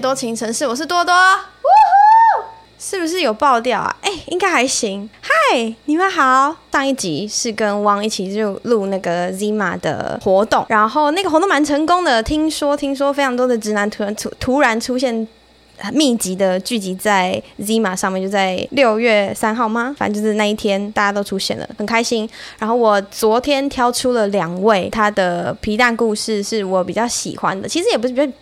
多情城市，我是多多。是不是有爆掉啊？哎、应该还行。嗨，你们好。上一集是跟汪一起就录那个 Zima 的活动，然后那个活动蛮成功的。听说，听说非常多的直男突然突突然出现，密集的聚集在 Zima 上面，就在六月三号吗？反正就是那一天，大家都出现了，很开心。然后我昨天挑出了两位，他的皮蛋故事是我比较喜欢的。其实也不是比较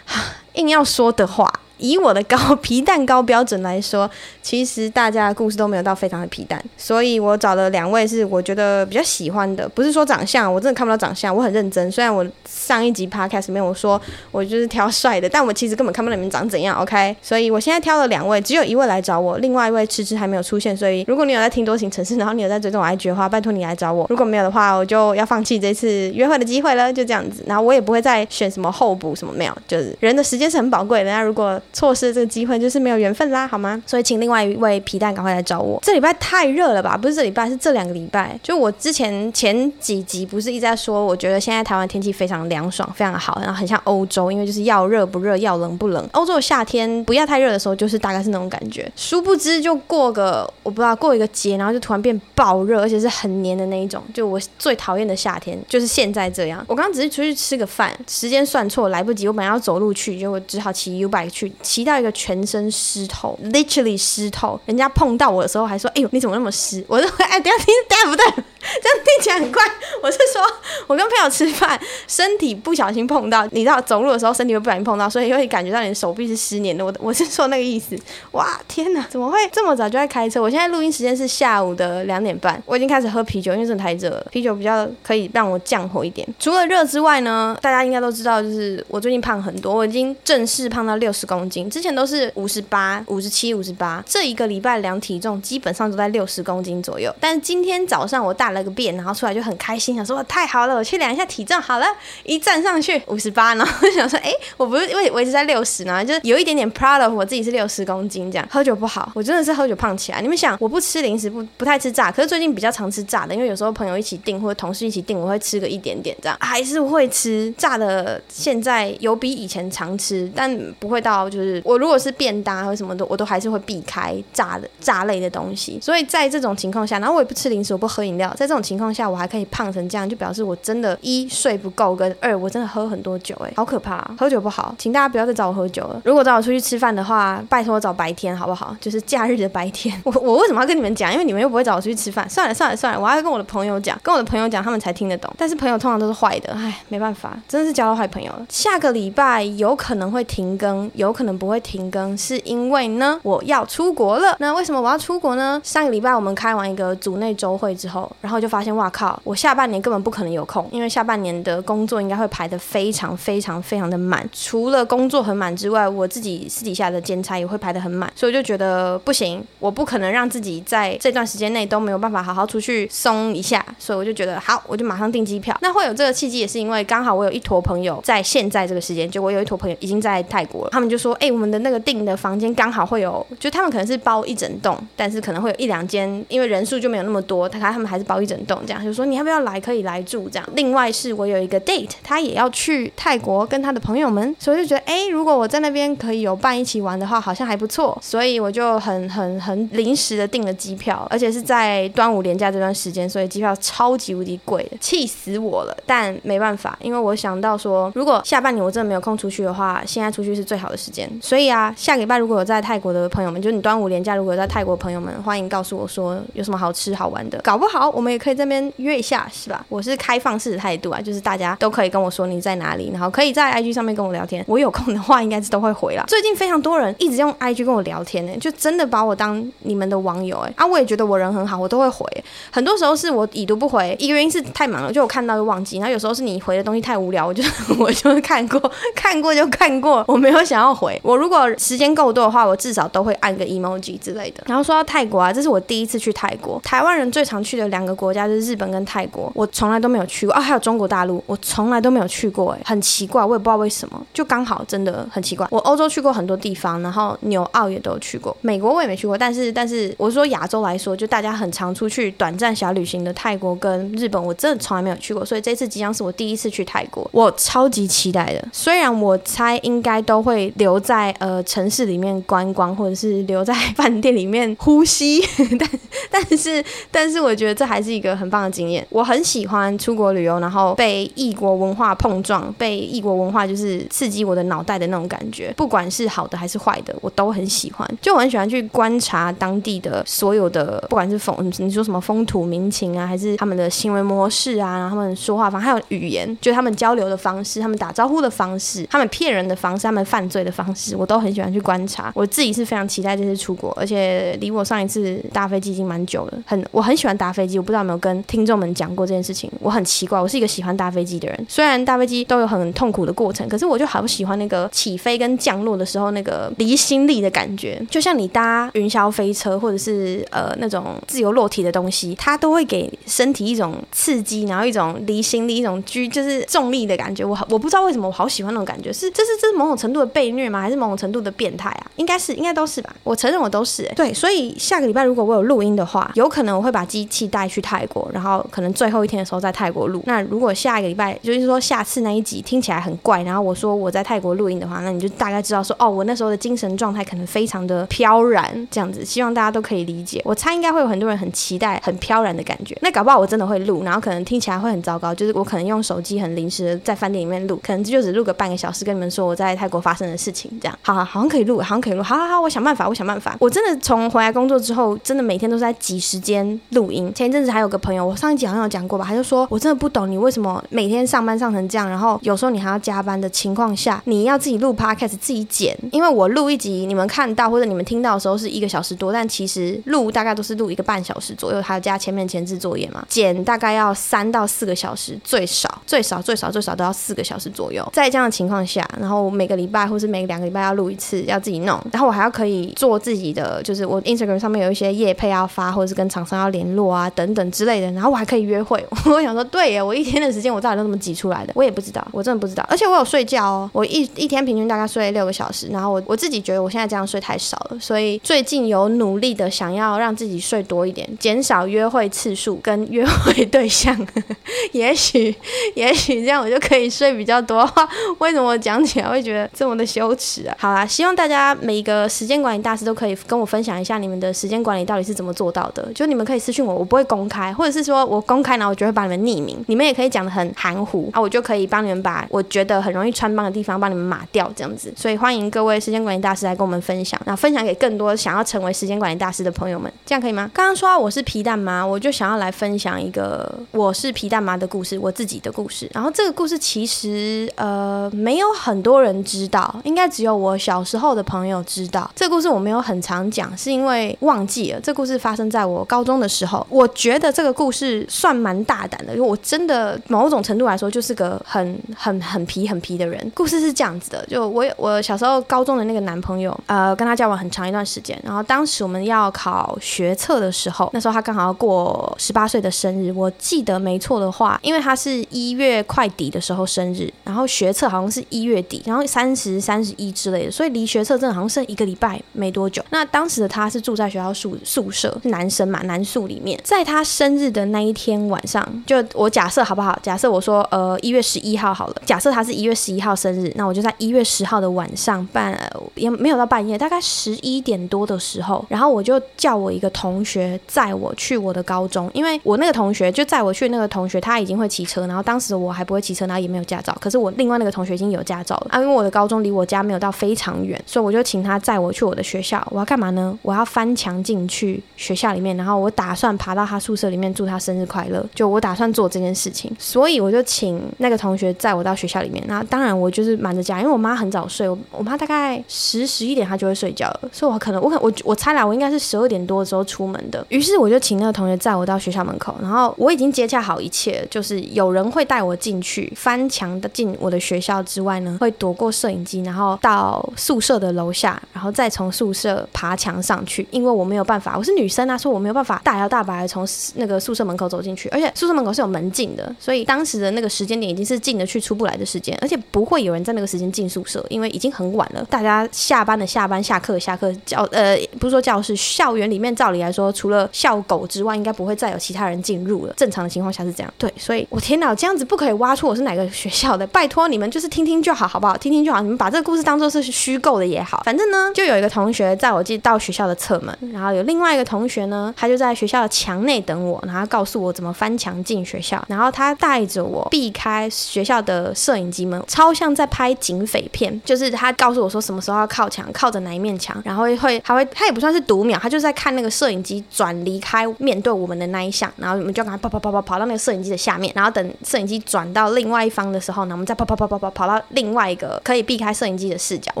硬要说的话。以我的高 皮蛋糕标准来说，其实大家的故事都没有到非常的皮蛋，所以我找了两位是我觉得比较喜欢的，不是说长相，我真的看不到长相，我很认真。虽然我上一集 podcast 里面我说我就是挑帅的，但我其实根本看不到你们长怎样，OK？所以我现在挑了两位，只有一位来找我，另外一位迟迟还没有出现。所以如果你有在听多情城市，然后你有在追踪我 IG 的话，拜托你来找我。如果没有的话，我就要放弃这次约会的机会了，就这样子。然后我也不会再选什么候补什么没有，就是人的时间是很宝贵的。那如果错失这个机会，就是没有缘分啦，好吗？所以请另外一位皮蛋赶快来找我。这礼拜太热了吧？不是这礼拜，是这两个礼拜。就我之前前几集不是一直在说，我觉得现在台湾天气非常凉爽，非常好，然后很像欧洲，因为就是要热不热，要冷不冷。欧洲的夏天不要太热的时候，就是大概是那种感觉。殊不知就过个我不知道过一个节，然后就突然变爆热，而且是很黏的那一种。就我最讨厌的夏天就是现在这样。我刚刚只是出去吃个饭，时间算错来不及，我本来要走路去，结果只好骑 U bike 去，骑到一个全身湿透，literally 湿湿透。人家碰到我的时候还说：“哎呦，你怎么那么湿？”我说：“哎，等下听，等下不对，这样听起来很怪。”我是说，我跟朋友吃饭，身体不小心碰到，你知道走路的时候身体会不小心碰到，所以会感觉到你的手臂是湿黏的。我我是说那个意思。哇，天哪，怎么会这么早就在开车？我现在录音时间是下午的两点半，我已经开始喝啤酒，因为真的太热了。啤酒比较可以让我降火一点。除了热之外呢，大家应该都知道，就是我最近胖很多，我已经正式胖到六十公斤，之前都是五十八、五十七、五十八。这一个礼拜量体重基本上都在六十公斤左右。但是今天早上我大了个便，然后出来就很开心，想说太好了，我去量一下体重。好了，一站上去 五十八，然后就想说，哎，我不是因为维持在六十呢，就是有一点点 proud of 我自己是六十公斤这样。喝酒不好，我真的是喝酒胖起来。你们想，我不吃零食，不不太吃炸，可是最近比较常吃炸的，因为有时候朋友一起订或者同事一起订，我会吃个一点点这样，还是会吃炸的。现在有比以前常吃，但不会到就是我如果是便当或什么的，我都还是会避开炸的炸类的东西。所以在这种情况下，然后我也不吃零食，我不喝饮料，在这种情况下，我还可以胖成这样，就表示我真的，一睡不够，跟二我真的喝很多酒，哎，好可怕啊，喝酒不好，请大家不要再找我喝酒了。如果找我出去吃饭的话，拜托找白天好不好？就是假日的白天。我我为什么要跟你们讲？因为你们又不会找我出去吃饭。算了算了算了，我还要跟我的朋友讲，跟我的朋友讲，他们才听得懂。但是朋友通常都是坏的，哎，没办法，真的是交到坏朋友了。下个礼拜有可能会停更，有可能不会停更，是因为呢，我要出出国了。那为什么我要出国呢？上个礼拜我们开完一个组内周会之后，然后就发现，哇靠，我下半年根本不可能有空，因为下半年的工作应该会排得非常非常非常的满。除了工作很满之外，我自己私底下的兼差也会排得很满，所以我就觉得不行，我不可能让自己在这段时间内都没有办法好好出去松一下，所以我就觉得好，我就马上订机票。那会有这个契机，也是因为刚好我有一坨朋友在现在这个时间，就我有一坨朋友已经在泰国了，他们就说，哎、我们的那个订的房间刚好会有，就他们可能是包一整栋，但是可能会有一两间，因为人数就没有那么多，他他们还是包一整栋这样，就说你要不要来，可以来住这样。另外是我有一个 date，他也要去泰国跟他的朋友们，所以就觉得，哎、如果我在那边可以有伴一起玩的话，好像还不错，所以我就很很很临时的订了机票，而且是在端午连假这段时间，所以机票超级无敌贵，气死我了。但没办法，因为我想到说，如果下半年我真的没有空出去的话，现在出去是最好的时间。所以啊，下个礼拜如果有在泰国的朋友们，就你端端午连假如果在泰国的朋友们，欢迎告诉我说有什么好吃好玩的，搞不好我们也可以这边约一下，是吧？我是开放式的态度啊，就是大家都可以跟我说你在哪里，然后可以在 IG 上面跟我聊天。我有空的话，应该是都会回啦。最近非常多人一直用 IG 跟我聊天呢，就真的把我当你们的网友哎啊，我也觉得我人很好，我都会回。很多时候是我已读不回，一个原因是太忙了，就我看到就忘记。然后有时候是你回的东西太无聊，我就 我就看过看过就看过，我没有想要回。我如果时间够多的话，我至少都会按个一 emoji 之类的。然后说到泰国啊，这是我第一次去泰国。台湾人最常去的两个国家就是日本跟泰国，我从来都没有去过啊，还有中国大陆，我从来都没有去过，哎，很奇怪，我也不知道为什么，就刚好真的很奇怪。我欧洲去过很多地方，然后纽澳也都有去过，美国我也没去过，但是但是我说亚洲来说，就大家很常出去短暂小旅行的泰国跟日本，我真的从来没有去过，所以这次即将是我第一次去泰国，我超级期待的。虽然我猜应该都会留在呃城市里面观光，或者是留在在 饭店里面呼吸，但但是但是我觉得这还是一个很棒的经验。我很喜欢出国旅游，然后被异国文化碰撞，被异国文化就是刺激我的脑袋的那种感觉，不管是好的还是坏的，我都很喜欢。就我很喜欢去观察当地的所有的，不管是风，你说什么风土民情啊，还是他们的行为模式啊，然后他们说话方，还有语言，就他们交流的方式，他们打招呼的方式，他们骗人的方式，他们犯罪的方式，我都很喜欢去观察。我自己是非常期待这次出国，而且离我上一次搭飞机已经蛮久了，很我很喜欢搭飞机，我不知道有没有跟听众们讲过这件事情。我很奇怪，我是一个喜欢搭飞机的人，虽然搭飞机都有很痛苦的过程，可是我就好喜欢那个起飞跟降落的时候那个离心力的感觉，就像你搭云霄飞车或者是呃那种自由落体的东西，它都会给身体一种刺激，然后一种离心力，一种居就是重力的感觉。我我不知道为什么我好喜欢那种感觉，是这是这是某种程度的被虐吗？还是某种程度的变态啊？应该是应该都是吧。我承认我都是、欸、对，所以下个礼拜如果我有录音的话，有可能我会把机器带去泰国，然后可能最后一天的时候在泰国录。那如果下一个礼拜就是说下次那一集听起来很怪，然后我说我在泰国录音的话，那你就大概知道说哦，我那时候的精神状态可能非常的飘然这样子。希望大家都可以理解。我猜应该会有很多人很期待很飘然的感觉。那搞不好我真的会录，然后可能听起来会很糟糕，就是我可能用手机很临时的在饭店里面录，可能就只录个半个小时，跟你们说我在泰国发生的事情这样。好好，好像可以录，好像可以录。好好好，我想办法，我想办法。我真的从回来工作之后，真的每天都是在挤时间录音。前一阵子还有个朋友，我上一集好像有讲过吧，他就说我真的不懂你为什么每天上班上成这样，然后有时候你还要加班的情况下，你要自己录 podcast 自己剪。因为我录一集，你们看到或者你们听到的时候是一个小时多，但其实录大概都是录一个半小时左右，还要加前面前置作业嘛，剪大概要三到四个小时，最少最少最少最少都要四个小时左右。在这样的情况下，然后每个礼拜或是每两个礼拜要录一次，要自己弄，然后我还要可以做自己的，就是我 Instagram 上面有一些业配要发，或者是跟厂商要联络啊等等之类的，然后我还可以约会。我想说，对耶，我一天的时间我到底都怎么挤出来的？我也不知道，我真的不知道。而且我有睡觉哦，我一一天平均大概睡六个小时，然后我我自己觉得我现在这样睡太少了，所以最近有努力的想要让自己睡多一点，减少约会次数跟约会对象，也许也许这样我就可以睡比较多。为什么我讲起来会觉得这么的羞耻啊？好啦，希望大家每一个时间管理大师都可以跟我分享一下你们的时间管理到底是怎么做到的。就你们可以私信我，我不会公开，或者是说我公开，然后我就会把你们匿名，你们也可以讲得很含糊啊，我就可以帮你们把我觉得很容易穿帮的地方帮你们码掉，这样子。所以欢迎各位时间管理大师来跟我们分享，然后分享给更多想要成为时间管理大师的朋友们，这样可以吗？刚刚说到我是皮蛋妈，我就想要来分享一个我是皮蛋妈的故事，我自己的故事。然后这个故事其实呃没有很多人知道，应该只有我小时候的朋友知道。这个故事我没有很常讲，是因为忘记了。这故事发生在我高中的时候，我觉得这个故事算蛮大胆的，因为我真的某种程度来说就是个很很很皮很皮的人。故事是这样子的，就我我小时候高中的那个男朋友，呃，跟他交往很长一段时间，然后当时我们要考学测的时候，那时候他刚好要过十八岁的生日，我记得没错的话，因为他是一月快底的时候生日，然后学测好像是一月底，然后三十三十一之类的，所以离学测真的好像剩一个礼拜没多久。那当时的他是住在学校宿宿舍，男生嘛，男宿里面，在他生日的那一天晚上，就我假设好不好？假设我说呃一月十一号好了，假设他是一月十一号生日，那我就在一月十号的晚上半也没有到半夜，大概十一点多的时候，然后我就叫我一个同学载我去我的高中，因为我那个同学就载我去那个同学他已经会骑车，然后当时我还不会骑车，然后也没有驾照，可是我另外那个同学已经有驾照了啊，因为我的高中离我家没有到非常远，所以我就请他载我去我的学校。我要干嘛呢？我要翻墙进去学校里面，然后我打算爬到他宿舍里面祝他生日快乐，就我打算做这件事情，所以我就请那个同学载我到学校里面。那当然我就是瞒着家，因为我妈很早睡，我我妈大概十十一点她就会睡觉了，所以我可能我可我我猜啦，我应该是十二点多的时候出门的。于是我就请那个同学载我到学校门口，然后我已经接洽好一切，就是有人会带我进去翻墙的进我的学校之外呢，会躲过摄影机，然后到宿舍的楼下，然后再从宿舍爬墙上去，因为我没有办法，我是女生啊，所以我没有办法大摇大摆的从那个宿舍门口走进去，而且宿舍门口是有门禁的，所以当时的那个时间点已经是进得去出不来的时间，而且不会有人在那个时间进宿舍，因为已经很晚了，大家下班的下班，下课下课，教呃不是说教室，校园里面照理来说，除了校狗之外，应该不会再有其他人进入了。正常的情况下是这样，对，所以我天哪，这样子不可以挖出我是哪个学校的，拜托你们就是听听就好，好不好？听听就好，你们把这个故事当做是虚构的也好，反正呢，就有一个同学载我进到学校的侧门，然后有另外一个同学呢，他就在学校的墙内等我，然后告诉我怎么翻墙进学校，然后他带着我避开学校的摄影机们，超像在拍警匪片，就是他告诉我说什么时候要靠墙，靠着哪一面墙，然后会会还会他也不算是读秒，他就是在看那个摄影机转离开面对我们的那一项，然后我们就赶快跑跑跑跑跑到那个摄影机的下面，然后等摄影机转到另外一方的时候呢，我们再跑跑跑跑跑跑到另外一个可以避开摄影机的视角，我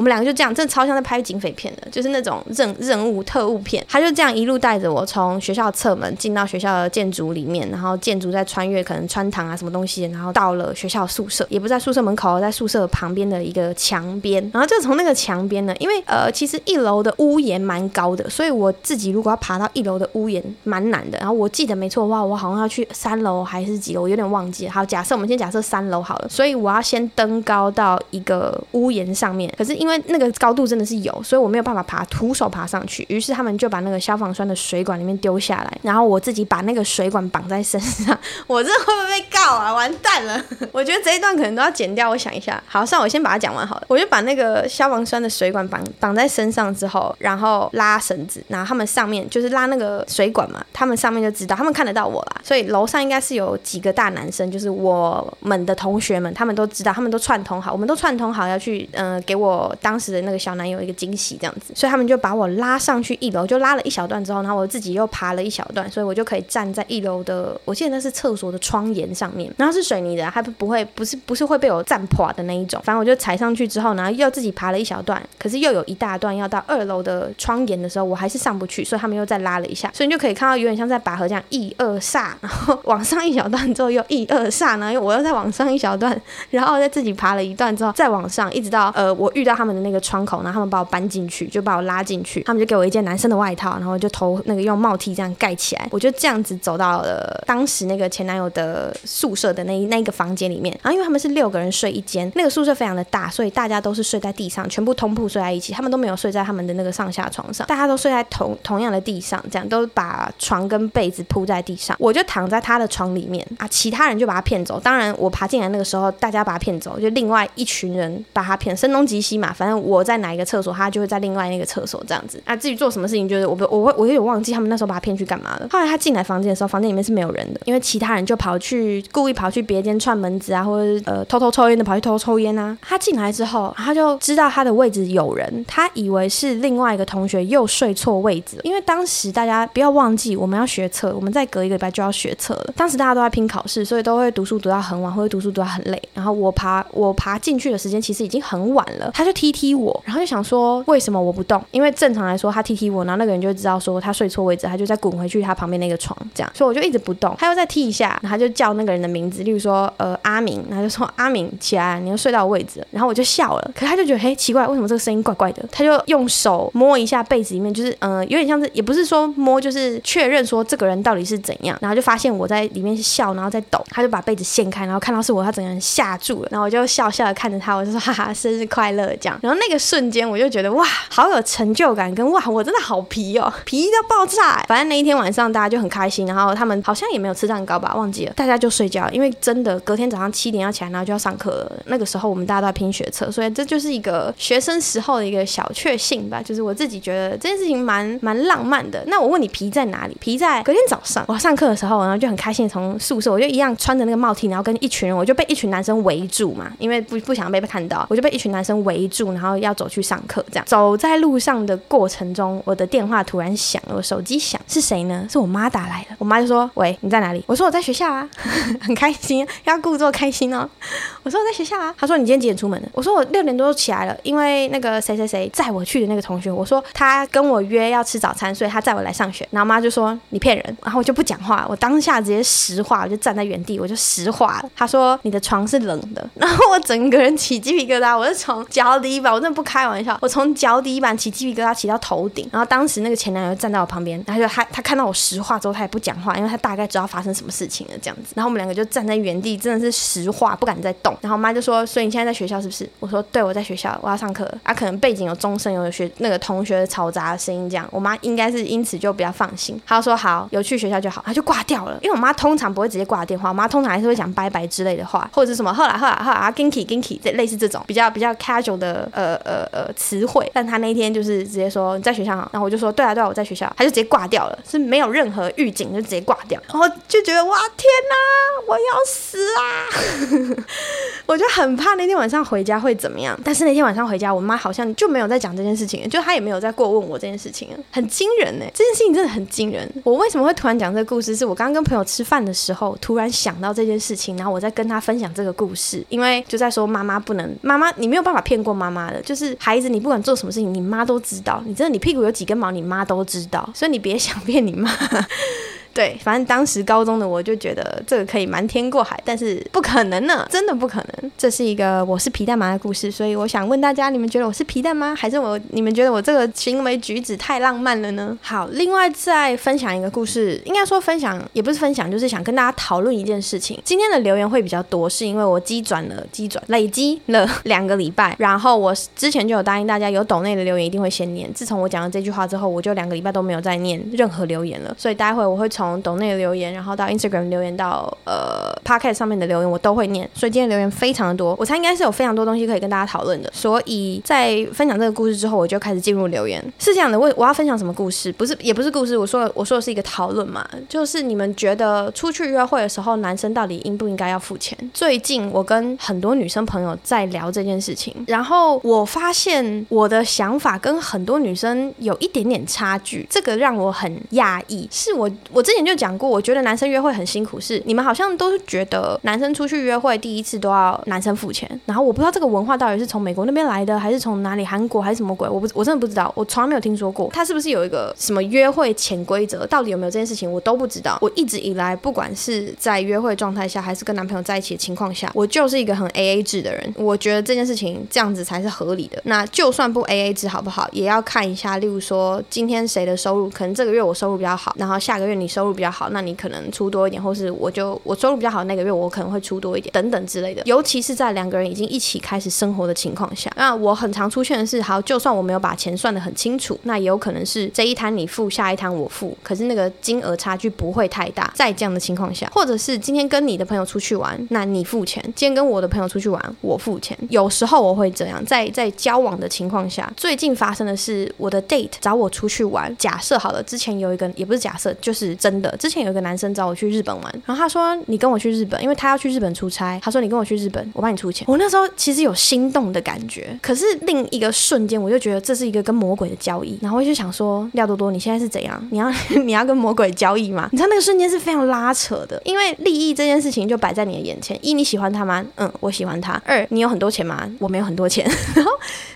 们两个就这样，真的超像在拍警匪片的，就是那种任任务特务片。他就这样一路带着我从学校侧门进到学校的建筑里面，然后建筑再穿越可能穿堂啊什么东西，然后到了学校宿舍，也不在宿舍门口，在宿舍旁边的一个墙边，然后就从那个墙边呢，因为呃其实一楼的屋檐蛮高的，所以我自己如果要爬到一楼的屋檐蛮难的。然后我记得没错的话，我好像要去三楼还是几楼，我有点忘记。好，假设我们先假设三楼好了，所以我要先登高到一个屋檐上面，可是因为那个高度真的是有，所以我没有办法爬，徒手爬上去。于是他们就把那个消防栓的水管里面丢下来，然后我自己把那个水管绑在身上。我这会不会被告啊？完蛋了！我觉得这一段可能都要剪掉。我想一下，好，算我先把它讲完好了。我就把那个消防栓的水管绑绑在身上之后，然后拉绳子，然后他们上面就是拉那个水管嘛，他们上面就知道，他们看得到我啦。所以楼上应该是有几个大男生，就是我们的同学们，他们都知道，他们都串通好，我们都串通好要去，嗯、给我当时的那个小男友一个惊喜这样子。所以他们们就把我拉上去一楼，就拉了一小段之后，然后我自己又爬了一小段，所以我就可以站在一楼的，我记得那是厕所的窗沿上面，然后是水泥的，还不不会，不是不是会被我站垮的那一种。反正我就踩上去之后，然后又自己爬了一小段，可是又有一大段要到二楼的窗沿的时候，我还是上不去，所以他们又再拉了一下，所以你就可以看到有点像在拔河这样一二煞，然后往上一小段之后又一二煞，然后我又再往上一小段，然后再自己爬了一段之后再往上，一直到呃我遇到他们的那个窗口，然后他们把我搬进去，就把我拉拉进去，他们就给我一件男生的外套，然后就头那个用帽 T 这样盖起来，我就这样子走到了当时那个前男友的宿舍的那一那一个房间里面，然后因为他们是六个人睡一间，那个宿舍非常的大，所以大家都是睡在地上，全部通铺睡在一起，他们都没有睡在他们的那个上下床上，大家都睡在同同样的地上，这样都把床跟被子铺在地上，我就躺在他的床里面。啊，其他人就把他骗走。当然我爬进来那个时候，大家把他骗走，就另外一群人把他骗，声东击西嘛，反正我在哪一个厕所，他就会在另外那个厕厕所这样子啊。至于做什么事情，就是我我我我有点忘记他们那时候把他骗去干嘛了。后来他进来房间的时候，房间里面是没有人的，因为其他人就跑去故意跑去别间串门子啊，或者呃偷偷抽烟的跑去偷偷抽烟啊。他进来之后，他就知道他的位置有人，他以为是另外一个同学又睡错位置，因为当时大家不要忘记我们要学测，我们再隔一个礼拜就要学测了。当时大家都在拼考试，所以都会读书读到很晚，或者读书读到很累。然后我爬我爬进去的时间其实已经很晚了，他就踢踢我，然后就想说为什么我不动？因为正常来说他踢踢我，然后那个人就知道说他睡错位置，他就再滚回去他旁边那个床，这样。所以我就一直不动，他又再踢一下，然后他就叫那个人的名字，例如说呃阿明，然后就说阿明起来，你又睡到位置。然后我就笑了，可是他就觉得嘿奇怪，为什么这个声音怪怪的？他就用手摸一下被子里面，就是嗯、呃、有点像是也不是说摸，就是确认说这个人到底是怎样。然后就发现我在里面笑，然后在抖，他就把被子掀开，然后看到是我，他整个人吓住了。然后我就笑笑的看着他，我就说哈哈，生日快乐这样。然后那个瞬间我就觉得哇，好有成就感，跟哇我真的好皮哦，皮到爆炸。反正那一天晚上大家就很开心，然后他们好像也没有吃蛋糕吧，忘记了，大家就睡觉，因为真的隔天早上七点要起来，然后就要上课了。那个时候我们大家都在拼学测，所以这就是一个学生时候的一个小确幸吧，就是我自己觉得这件事情蛮蛮浪漫的。那我问你皮在哪里？皮在 隔天早上我上课的时候，然后就很开心从宿舍，我就一样穿着那个帽 T，然后跟一群人，我就被一群男生围住嘛，因为不不想被看到，我就被一群男生围住，然后要走去上课。这样走在路上的过程中，我的电话突然响，我手机响，是谁呢？是我妈打来的。我妈就说：“喂，你在哪里？”我说：“我在学校啊，很开心，要故作开心哦。”我说：“我在学校啊。”她说：“你今天几点出门的？”我说：“我六点多就起来了，因为那个谁谁谁载我去的那个同学，我说他跟我约要吃早餐，所以他载我来上学。”然后妈就说：“你骗人。”然后我就不讲话，我当下直接石化，我就站在原地，我就石化了。她说：“你的床是冷的。”然后我整个人起鸡皮疙瘩，我是从脚底板，我真的不开玩笑，我从脚底板起鸡皮疙瘩起到头顶。然后当时那个前男友站在我旁边，然后就他他看到我石化之后，他也不讲话，因为他大概知道发生什么事情了这样子。然后我们两个就站在原地，真的是石化，不敢再动。然后我妈就说：“所以你现在在学校是不是？”我说：“对，我在学校，我要上课。”啊，可能背景有钟声，有学那个同学嘈杂的声音，这样我妈应该是因此就比较放心。她说：“好，有去学校就好。”她就挂掉了。因为我妈通常不会直接挂电话，我妈通常还是会讲拜拜之类的话，或者是什么“后来后来后来啊 ginky ginky” 这类似这种比较比较 casual 的呃呃呃词汇。但她那天就就是直接说：“你在学校。”然后我就说：“对啊对啊，我在学校。”他就直接挂掉了，是没有任何预警就直接挂掉。然后就觉得哇天哪，我要死啊！我就很怕那天晚上回家会怎么样。但是那天晚上回家，我妈好像就没有在讲这件事情，就她也没有再过问我这件事情，很惊人呢。这件事情真的很惊人。我为什么会突然讲这个故事？是我刚刚跟朋友吃饭的时候，突然想到这件事情，然后我在跟他分享这个故事，因为就在说妈妈不能，妈妈你没有办法骗过妈妈的，就是孩子你不管做什么事情，你妈都知道，你真的你屁股有几根毛，你妈都知道，所以你别想骗你妈。对，反正当时高中的我就觉得这个可以瞒天过海，但是不可能呢，真的不可能。这是一个我是皮蛋吗的故事，所以我想问大家，你们觉得我是皮蛋吗？还是我你们觉得我这个行为举止太浪漫了呢？好，另外再分享一个故事，应该说分享也不是分享，就是想跟大家讨论一件事情。今天的留言会比较多，是因为我积转了积转累积了两个礼拜，然后我之前就有答应大家，有抖内的留言一定会先念。自从我讲了这句话之后，我就两个礼拜都没有再念任何留言了，所以待会我会从。从抖内留言，然后到 Instagram 留言，到呃 Podcast 上面的留言，我都会念。所以今天留言非常的多，我猜应该是有非常多东西可以跟大家讨论的。所以在分享这个故事之后，我就开始进入留言。是这样的，我我要分享什么故事？不是，也不是故事。我说我说的是一个讨论嘛，就是你们觉得出去约会的时候，男生到底应不应该要付钱？最近我跟很多女生朋友在聊这件事情，然后我发现我的想法跟很多女生有一点点差距，这个让我很讶异。是我我之前就讲过，我觉得男生约会很辛苦，是你们好像都是觉得男生出去约会第一次都要男生付钱，然后我不知道这个文化到底是从美国那边来的，还是从哪里韩国还是什么鬼，我不我真的不知道，我从来没有听说过，他是不是有一个什么约会潜规则，到底有没有这件事情，我都不知道。我一直以来，不管是在约会状态下，还是跟男朋友在一起的情况下，我就是一个很 AA 制的人。我觉得这件事情这样子才是合理的。那就算不 AA 制好不好，也要看一下，例如说今天谁的收入，可能这个月我收入比较好，然后下个月你收收入比较好。那你可能出多一点，或是我就我收入比较好那个月，我可能会出多一点，等等之类的。尤其是在两个人已经一起开始生活的情况下，那我很常出现的是，好，就算我没有把钱算得很清楚，那也有可能是这一摊你付，下一摊我付，可是那个金额差距不会太大。在这样的情况下，或者是今天跟你的朋友出去玩，那你付钱；今天跟我的朋友出去玩，我付钱。有时候我会这样，在在交往的情况下，最近发生的是我的 date 找我出去玩。假设好了，之前有一个也不是假设，就是真真的。之前有一个男生找我去日本玩，然后他说，你跟我去日本，因为他要去日本出差。他说，你跟我去日本，我帮你出钱。我那时候其实有心动的感觉，可是另一个瞬间我就觉得这是一个跟魔鬼的交易。然后我就想说，廖多多，你现在是怎样？你要 你要跟魔鬼交易吗？你知道那个瞬间是非常拉扯的，因为利益这件事情就摆在你的眼前。一，你喜欢他吗？嗯，我喜欢他。二，你有很多钱吗？我没有很多钱。然后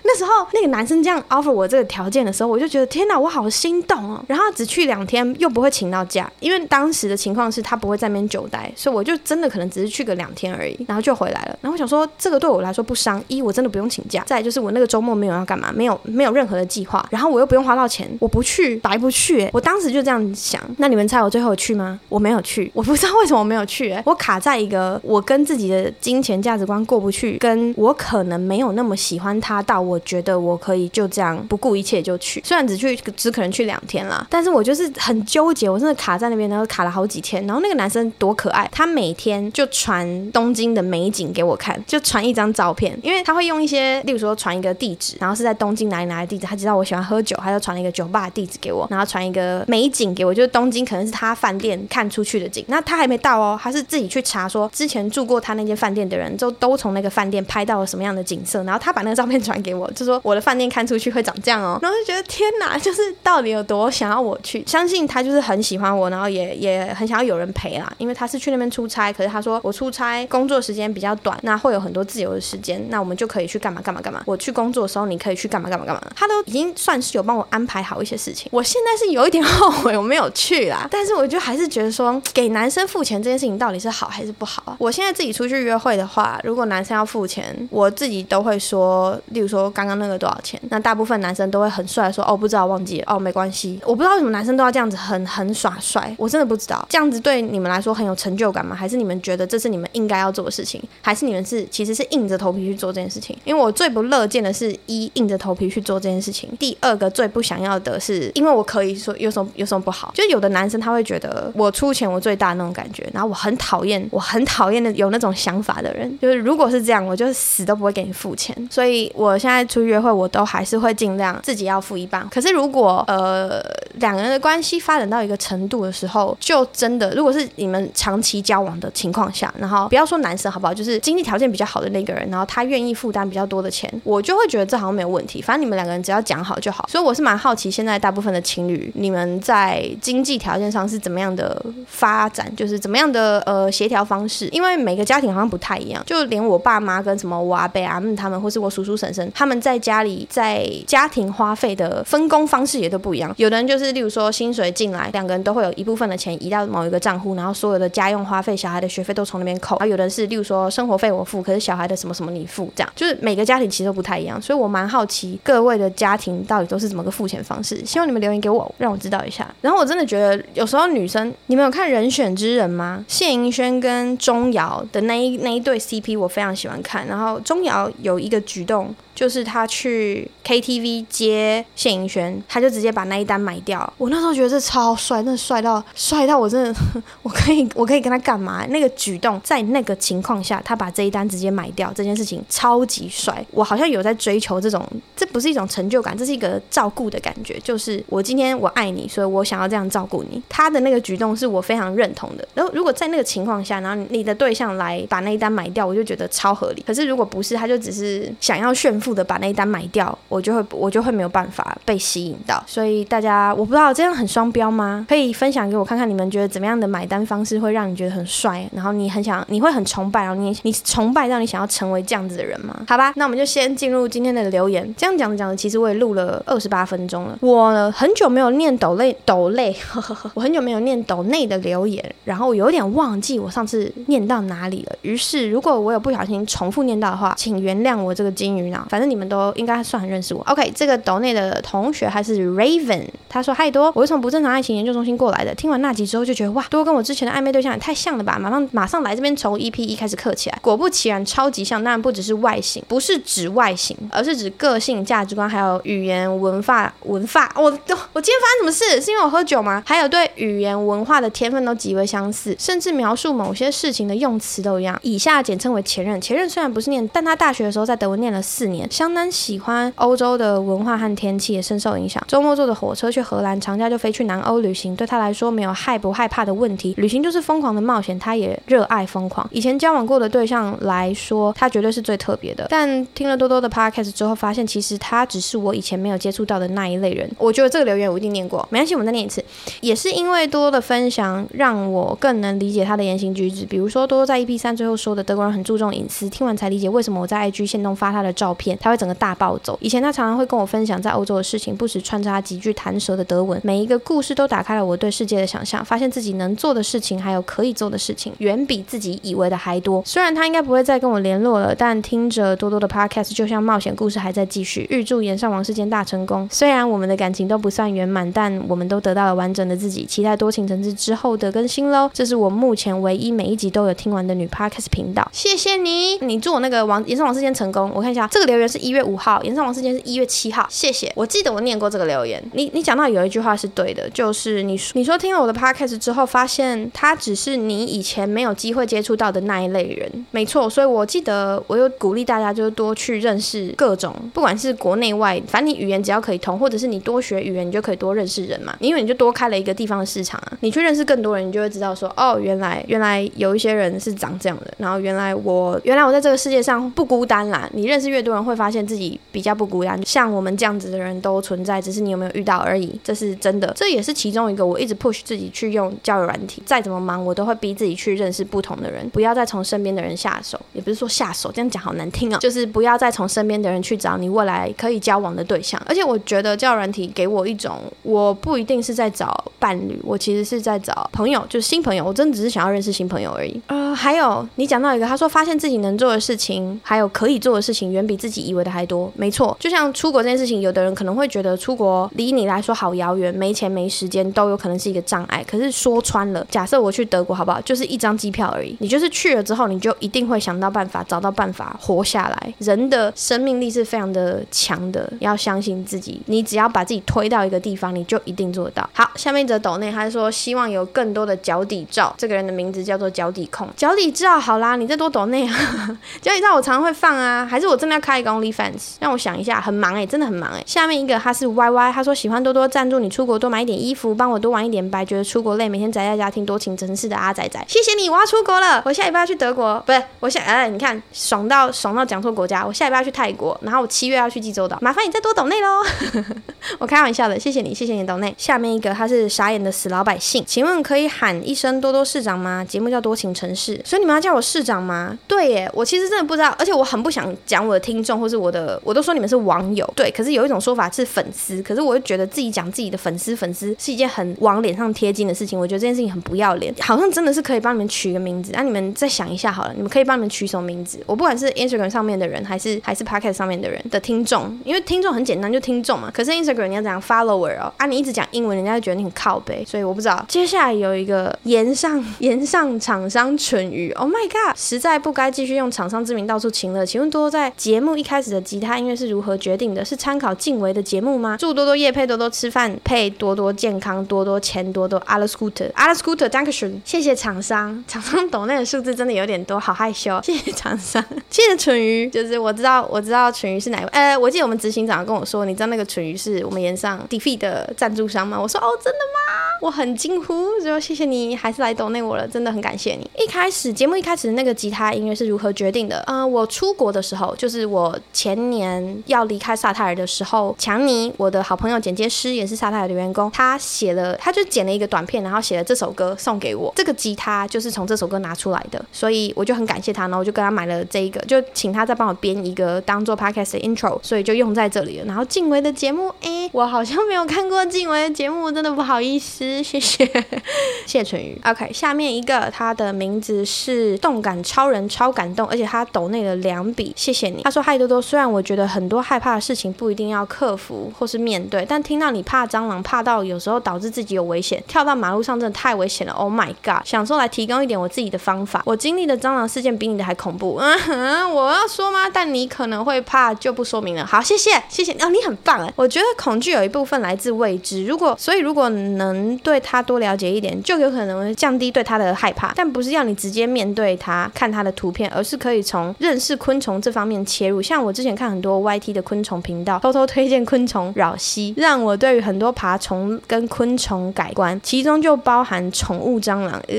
那时候那个男生这样 offer 我这个条件的时候，我就觉得天哪，我好心动哦。然后只去两天，又不会请到假，因为当时。的情况是他不会在那边久待，所以我就真的可能只是去个两天而已，然后就回来了。然后我想说，这个对我来说不伤，一我真的不用请假，再就是我那个周末没有要干嘛，没有没有任何的计划，然后我又不用花到钱，我不去白不去、我当时就这样想。那你们猜我最后去吗？我没有去，我不知道为什么我没有去、我卡在一个我跟自己的金钱价值观过不去，跟我可能没有那么喜欢他到我我觉得我可以就这样不顾一切就去。虽然只去只可能去两天啦，但是我就是很纠结，我真的卡在那边，然后卡了好几天，然后那个。男生多可爱，他每天就传东京的美景给我看，就传一张照片，因为他会用一些，例如说传一个地址，然后是在东京哪里哪里地址，他知道我喜欢喝酒，他就传了一个酒吧的地址给我，然后传一个美景给我，就是东京可能是他饭店看出去的景，那他还没到哦，他是自己去查说之前住过他那间饭店的人，就都从那个饭店拍到了什么样的景色，然后他把那个照片传给我，就说我的饭店看出去会长这样哦，然后就觉得天哪，就是到底有多想要我去，相信他就是很喜欢我，然后也也很想要有人陪啦。因为他是去那边出差，可是他说我出差工作时间比较短，那会有很多自由的时间，那我们就可以去干嘛干嘛干嘛。我去工作的时候，你可以去干嘛干嘛干嘛。他都已经算是有帮我安排好一些事情。我现在是有一点后悔我没有去啦，但是我就还是觉得说，给男生付钱这件事情到底是好还是不好啊？我现在自己出去约会的话，如果男生要付钱，我自己都会说，例如说刚刚那个多少钱？那大部分男生都会很帅说哦，不知道忘记了哦，没关系。我不知道为什么男生都要这样子很很耍帅，我真的不知道这样子对你们来说很有成就感吗？还是你们觉得这是你们应该要做的事情？还是你们是其实是硬着头皮去做这件事情？因为我最不乐见的是一硬着头皮去做这件事情，第二个最不想要的是，因为我可以说有什么有什么不好？就有的男生他会觉得我出钱我最大那种感觉，然后我很讨厌我很讨厌的有那种想法的人，就是如果是这样，我就死都不会给你付钱。所以我现在出约会，我都还是会尽量自己要付一半。可是如果呃两个人的关系发展到一个程度的时候，就真的如果是你们长期交往的情况下，然后不要说男生好不好，就是经济条件比较好的那个人，然后他愿意负担比较多的钱，我就会觉得这好像没有问题。反正你们两个人只要讲好就好。所以我是蛮好奇，现在大部分的情侣，你们在经济条件上是怎么样的发展，就是怎么样的呃协调方式？因为每个家庭好像不太一样，就连我爸妈跟什么我阿伯阿姆他们，或是我叔叔婶婶，他们在家里在家庭花费的分工方式也都不一样。有的人就是，例如说薪水进来，两个人都会有一部分的钱移到某一个账户，然后所有的家用花费、小孩的学费都从那边扣。然后有的人是，例如说生活费我付，可是小孩的什么什么你付，这样就是每个家庭其实都不太一样。所以我蛮好奇各位的家庭到底都是怎么个付钱方式，希望你们留言给我，让我知道一下。然后我真的觉得有时候女生，你们有看《人选之人》吗？谢盈萱跟钟瑶的那一那一对 CP，我非常喜欢看。然后钟瑶有一个举动。就是他去 KTV 接谢盈萱，他就直接把那一单买掉。我那时候觉得这超帅，那帅到帅到我真的，我可以我可以跟他干嘛？那个举动在那个情况下，他把这一单直接买掉，这件事情超级帅。我好像有在追求这种，这不是一种成就感，这是一个照顾的感觉。就是我今天我爱你，所以我想要这样照顾你。他的那个举动是我非常认同的。然后如果在那个情况下，然后你的对象来把那一单买掉，我就觉得超合理。可是如果不是，他就只是想要炫富。的把那一单买掉，我就会我就会没有办法被吸引到，所以大家我不知道这样很双标吗？可以分享给我看看，你们觉得怎么样的买单方式会让你觉得很帅，然后你很想你会很崇拜，然后你你崇拜到你想要成为这样子的人吗？好吧，那我们就先进入今天的留言。这样讲着讲着，其实我也录了二十八分钟了。我很久没有念抖类抖类，我很久没有念抖内的留言，然后我有点忘记我上次念到哪里了。于是如果我有不小心重复念到的话，请原谅我这个金鱼脑。反正你们都应该算很认识我。OK，这个岛内的同学还是 Raven，他说：“嗨多，我是从不正常爱情研究中心过来的。听完那集之后就觉得哇，多跟我之前的暧昧对象也太像了吧！马上马上来这边从 EP 一开始嗑起来。果不其然，超级像。当然不只是外形，不是指外形，而是指个性、价值观，还有语言文化文化。我都我今天发生什么事？是因为我喝酒吗？还有对语言文化的天分都极为相似，甚至描述某些事情的用词都一样。以下简称为前任。前任虽然不是念，但他大学的时候在德文念了四年，相当喜欢欧洲的文化和天气，也深受影响。周末坐的火车去荷兰，长假就飞去南欧旅行。对他来说，没有害不害怕的问题，旅行就是疯狂的冒险。他也热爱疯狂。以前交往过的对象来说，他绝对是最特别的。但听了多多的 podcast 之后，发现其实他只是我以前没有接触到的那一类人。我觉得这个留言我一定念过，没关系，我们再念一次。也是因为多多的分享，让我更能理解他的言行举止。比如说，多多在 EP 三最后说的，德国人很注重隐私。听完才理解为什么我在 IG 线动发他的照片，他会整个大暴走。以前他常常会跟我分享在欧洲的事情，不时穿插几句弹舌的德文，每一个故事都打开了我对世界的想象，发现自己能做的事情还有可以做的事情，远比自己以为的还多。虽然他应该不会再跟我联络了，但听着多多的 podcast，就像冒险故事还在继续。预祝岩上王世坚大成功。虽然我们的感情都不算圆满，但我们都得到了完整的自己。期待多情城市之后的更新喽。这是我目前唯一每一集都有听完的女 podcast 频道。谢谢你，你祝我那个王岩上王世坚成功。我看一下这个留言是一月五号，炎上王世坚是一月七号。谢谢，我记得我念过这个留言。你你讲到有一句话是对的，就是你说你说听了我的 podcast 之后，发现他只是你以前没有机会接触到的那一类人。没错，所以我记得我有鼓励大家，就是多去认识各种，不管是国内外，反正你语言只要可以通，或者是你多学语言，你就可以多认识人嘛。因为你就多开了一个地方的市场啊，你去认识更多人，你就会知道说，哦，原来原来有一些人是长这样的，然后原来我原来我在这个世界上不孤单啦。你认识越多人，会发现自己比较不孤单。像我们这样子的人都存在，只是你有没有遇到而已，这是真的。这也是其中一个我一直 push 自己去用交友软体，再怎么忙，我都会逼自己去认识不同的人，不要再从身边的人下手，也不是说下手，这样讲好难听啊，就是不要再从身边的人去找你未来可以交往的对象。而且我觉得交友软体给我一种，我不一定是在找伴侣，我其实是在找朋友，就是新朋友。我真的只是想要认识新朋友而已。呃，还有你讲到一个，他说发现自己能做的事情，还有可以做的事情，远比自己以为的还多。没错，就像出国这件事情，有的人可能会觉得出国离你来说好遥远，没钱没时间都有可能是一个障碍。可是说穿了，假设我去德国好不好？就是一张机票而已。你就是去了之后，你就一定会想到办法，找到办法活下来。人的生命力是非常的强的，要相信自己。你只要把自己推到一个地方，你就一定做得到。好，下面一则抖内，他说希望有更多的脚底照。这个人的名字叫做脚底控。脚底照好啦，你再多抖内啊。脚底照我常常会放啊，还是我真的要开个 OnlyFans？让我想一下，很忙哎、真的很忙哎、下面一个他是 YY，他说喜欢多多赞助你出国多买一点衣服，帮我多玩一点白，觉得出国累，每天宅在家听多情真是的阿仔仔，谢谢你，我要出国了，我下礼拜要去德国，不是我下哎，你看爽到爽到讲错国家，我下礼拜要去泰国，然后我七月要去济州岛，麻烦你再多抖内喽。我开玩笑的，谢谢你，谢谢你抖内。下面一个他是傻眼的死老百姓，请问可以喊一声多多市长吗？节目叫多情城市，所以你们要叫我市长吗？对耶，我其实真的不知道，而且我很不想讲我的听众或是我的，我都说你们是网友，对，可是有一种说法是粉丝，可是我又觉得自己讲自己的粉丝粉丝是一件很往脸上贴金的事情，我觉得这件事情很不要脸，好像真的是可以帮你们取一个名字，那、你们再想一下好了，你们可以帮你们取什么名字？我不管是 Instagram 上面的人，还是还是 Podcast 上面的人的听众，因为听众很简单，就听众嘛。可是 Instagram 你要讲 follower 哦，啊，你一直讲英文，人家就觉得你很靠北，所以我不知道。接下来有一个炎上炎上厂商蠢鱼，Oh my god，实在不该继续用厂商之名到处请了。请问多多在节目一开始的吉他音乐是如何决定的？是参考静维的节目吗？祝多多业配多多吃饭，配多多健康，多多钱，多多阿拉斯库特，阿拉斯库特，Dankeschön，谢谢厂商，厂商抖那的数字真的有点多，好害羞，谢谢厂商，谢谢蠢鱼，就是我知道我知道蠢鱼是哪位，呃，我记得我们执行长跟我说，你知道那个蠢鱼是我们炎上 Defeat 的赞助商吗？我说哦，真的吗？我很惊呼，就谢谢你，还是来懂内我了，真的很感谢你。一开始节目一开始那个吉他音乐是如何决定的？嗯、我出国的时候，就是我前年要离开萨泰尔的时候，强尼，我的好朋友剪接师，也是萨泰尔的员工，他写了，他就剪了一个短片，然后写了这首歌送给我。这个吉他就是从这首歌拿出来的，所以我就很感谢他，然后我就跟他买了这一个，就请他再帮我编一个当做 podcast 的 intro，所以就用在这里了。然后静维的节目，哎，我好像没有看过静维的节目，真的不好意思。谢谢，谢谢淳于。OK，下面一个，他的名字是动感超人，超感动，而且他抖内了两笔，谢谢你。他说：“嗨多多，虽然我觉得很多害怕的事情不一定要克服或是面对，但听到你怕蟑螂，怕到有时候导致自己有危险，跳到马路上真的太危险了。Oh my god！想说来提供一点我自己的方法。我经历的蟑螂事件比你的还恐怖。嗯哼，我要说吗？但你可能会怕，就不说明了。好，谢谢，谢谢。哦，你很棒哎。我觉得恐惧有一部分来自未知，如果所以如果能对他多了解一点，就有可能会降低对他的害怕。但不是要你直接面对他看他的图片，而是可以从认识昆虫这方面切入。像我之前看很多 YT 的昆虫频道，偷偷推荐昆虫扰西，让我对于很多爬虫跟昆虫改观，其中就包含宠物蟑螂。呃，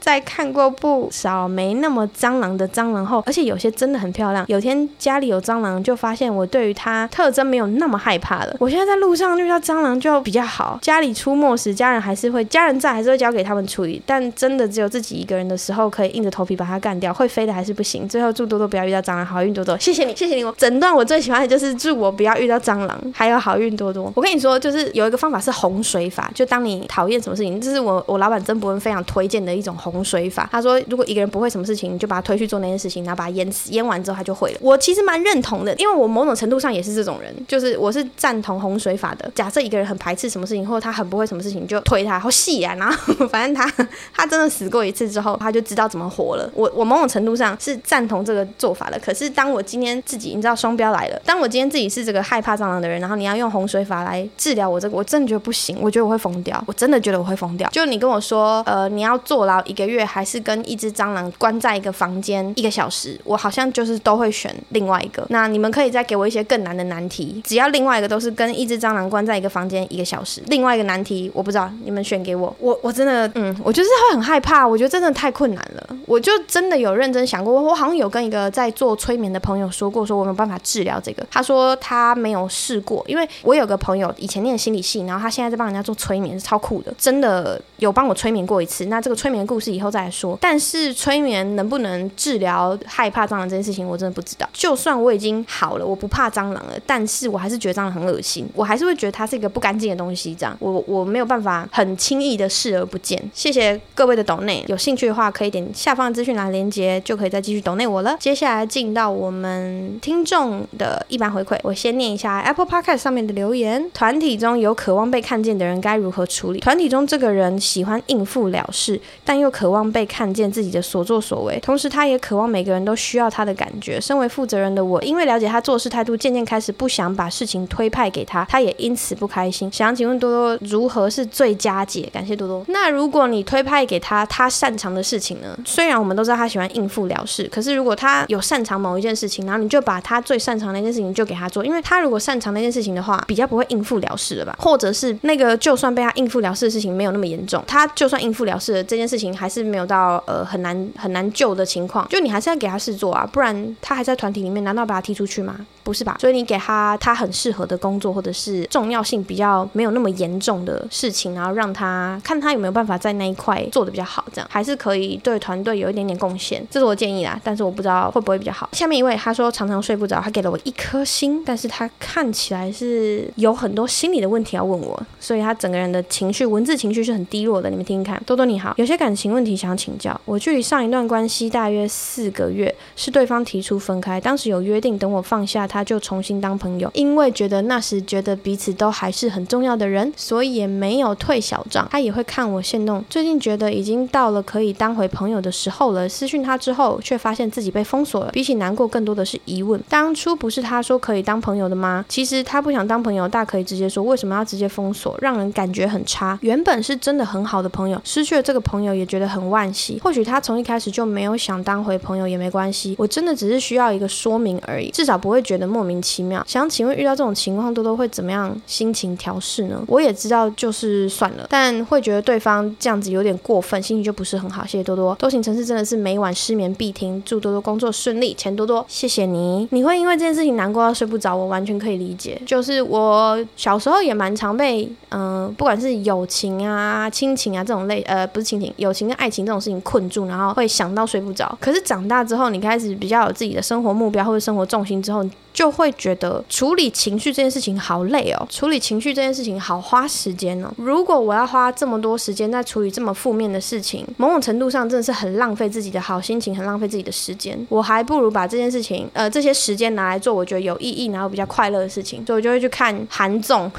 在看过不少没那么蟑螂的蟑螂后，而且有些真的很漂亮。有天家里有蟑螂，就发现我对于它特征没有那么害怕了。我现在在路上遇到蟑螂就比较好。家里出没时，家人还是会。家人在还是会交给他们处理，但真的只有自己一个人的时候，可以硬着头皮把它干掉。会飞的还是不行。最后祝多多不要遇到蟑螂，好运多多。谢谢你，谢谢你。我整段我最喜欢的就是祝我不要遇到蟑螂，还有好运多多。我跟你说，就是有一个方法是洪水法，就当你讨厌什么事情，这是我我老板曾博文非常推荐的一种洪水法。他说，如果一个人不会什么事情，你就把他推去做那件事情，然后把他淹死，淹完之后他就会了。我其实蛮认同的，因为我某种程度上也是这种人，就是我是赞同洪水法的。假设一个人很排斥什么事情，或者他很不会什么事情，就推他，好细啊，然后。反正他他真的死过一次之后，他就知道怎么活了。我我某种程度上是赞同这个做法的。可是当我今天自己，你知道双标来了。当我今天自己是这个害怕蟑螂的人，然后你要用洪水法来治疗我这个，我真的觉得不行。我觉得我会疯掉，我真的觉得我会疯掉。就你跟我说，呃，你要坐牢一个月，还是跟一只蟑螂关在一个房间一个小时？我好像就是都会选另外一个。那你们可以再给我一些更难的难题，只要另外一个都是跟一只蟑螂关在一个房间一个小时。另外一个难题我不知道，你们选给我，我我真的。嗯，我就是会很害怕，我觉得真的太困难了。我就真的有认真想过，我好像有跟一个在做催眠的朋友说过，说我没有办法治疗这个。他说他没有试过，因为我有个朋友以前念心理系，然后他现在在帮人家做催眠，是超酷的，真的有帮我催眠过一次。那这个催眠故事以后再来说。但是催眠能不能治疗害怕蟑螂这件事情，我真的不知道。就算我已经好了，我不怕蟑螂了，但是我还是觉得蟑螂很恶心，我还是会觉得它是一个不干净的东西。这样，我我没有办法很轻易的视而不见。谢谢各位的抖内，有兴趣的话可以点下方的资讯栏连接，就可以再继续抖内我了。接下来进到我们听众的一般回馈，我先念一下 Apple Podcast 上面的留言：团体中有渴望被看见的人该如何处理？团体中这个人喜欢应付了事，但又渴望被看见自己的所作所为，同时他也渴望每个人都需要他的感觉。身为负责人的我，因为了解他做事态度，渐渐开始不想把事情推派给他，他也因此不开心。想请问多多如何是最佳解？感谢多多。那如果你推派给他他擅长的事情呢？虽然我们都知道他喜欢应付了事，可是如果他有擅长某一件事情，然后你就把他最擅长的那件事情就给他做，因为他如果擅长那件事情的话，比较不会应付了事了吧？或者是那个就算被他应付了事的事情没有那么严重，他就算应付了事的这件事情还是没有到呃很难很难救的情况，就你还是要给他事做啊，不然他还在团体里面，难道把他踢出去吗？不是吧？所以你给他他很适合的工作，或者是重要性比较没有那么严重的事情，然后让他看他有没有办法在那一块做得比较好，这样还是可以对团队有一点点贡献。这是我建议啦，但是我不知道会不会比较好。下面一位他说常常睡不着，他给了我一颗星，但是他看起来是有很多心理的问题要问我，所以他整个人的情绪文字情绪是很低落的。你们听听看，多多你好，有些感情问题想请教。我距离上一段关系大约四个月，是对方提出分开，当时有约定等我放下。他就重新当朋友，因为觉得那时觉得彼此都还是很重要的人，所以也没有退会小账。他也会看我限动，最近觉得已经到了可以当回朋友的时候了。私讯他之后，却发现自己被封锁了。比起难过，更多的是疑问：当初不是他说可以当朋友的吗？其实他不想当朋友，大可以直接说，为什么要直接封锁，让人感觉很差。原本是真的很好的朋友，失去了这个朋友也觉得很惋惜。或许他从一开始就没有想当回朋友也没关系，我真的只是需要一个说明而已，至少不会觉得。莫名其妙，想请问遇到这种情况，多多会怎么样心情调试呢？我也知道就是算了，但会觉得对方这样子有点过分，心情就不是很好。谢谢多多，多情城市真的是每晚失眠必听，祝多多工作顺利，钱多多，谢谢你。你会因为这件事情难过到睡不着，我完全可以理解。就是我小时候也蛮常被，嗯、呃，不管是友情啊、亲情啊这种类，呃，不是亲情，友情跟爱情这种事情困住，然后会想到睡不着。可是长大之后，你开始比较有自己的生活目标或者生活重心之后。就会觉得处理情绪这件事情好累哦，处理情绪这件事情好花时间哦。如果我要花这么多时间在处理这么负面的事情，某种程度上真的是很浪费自己的好心情，很浪费自己的时间。我还不如把这件事情，呃，这些时间拿来做我觉得有意义，然后比较快乐的事情。所以我就会去看韩综，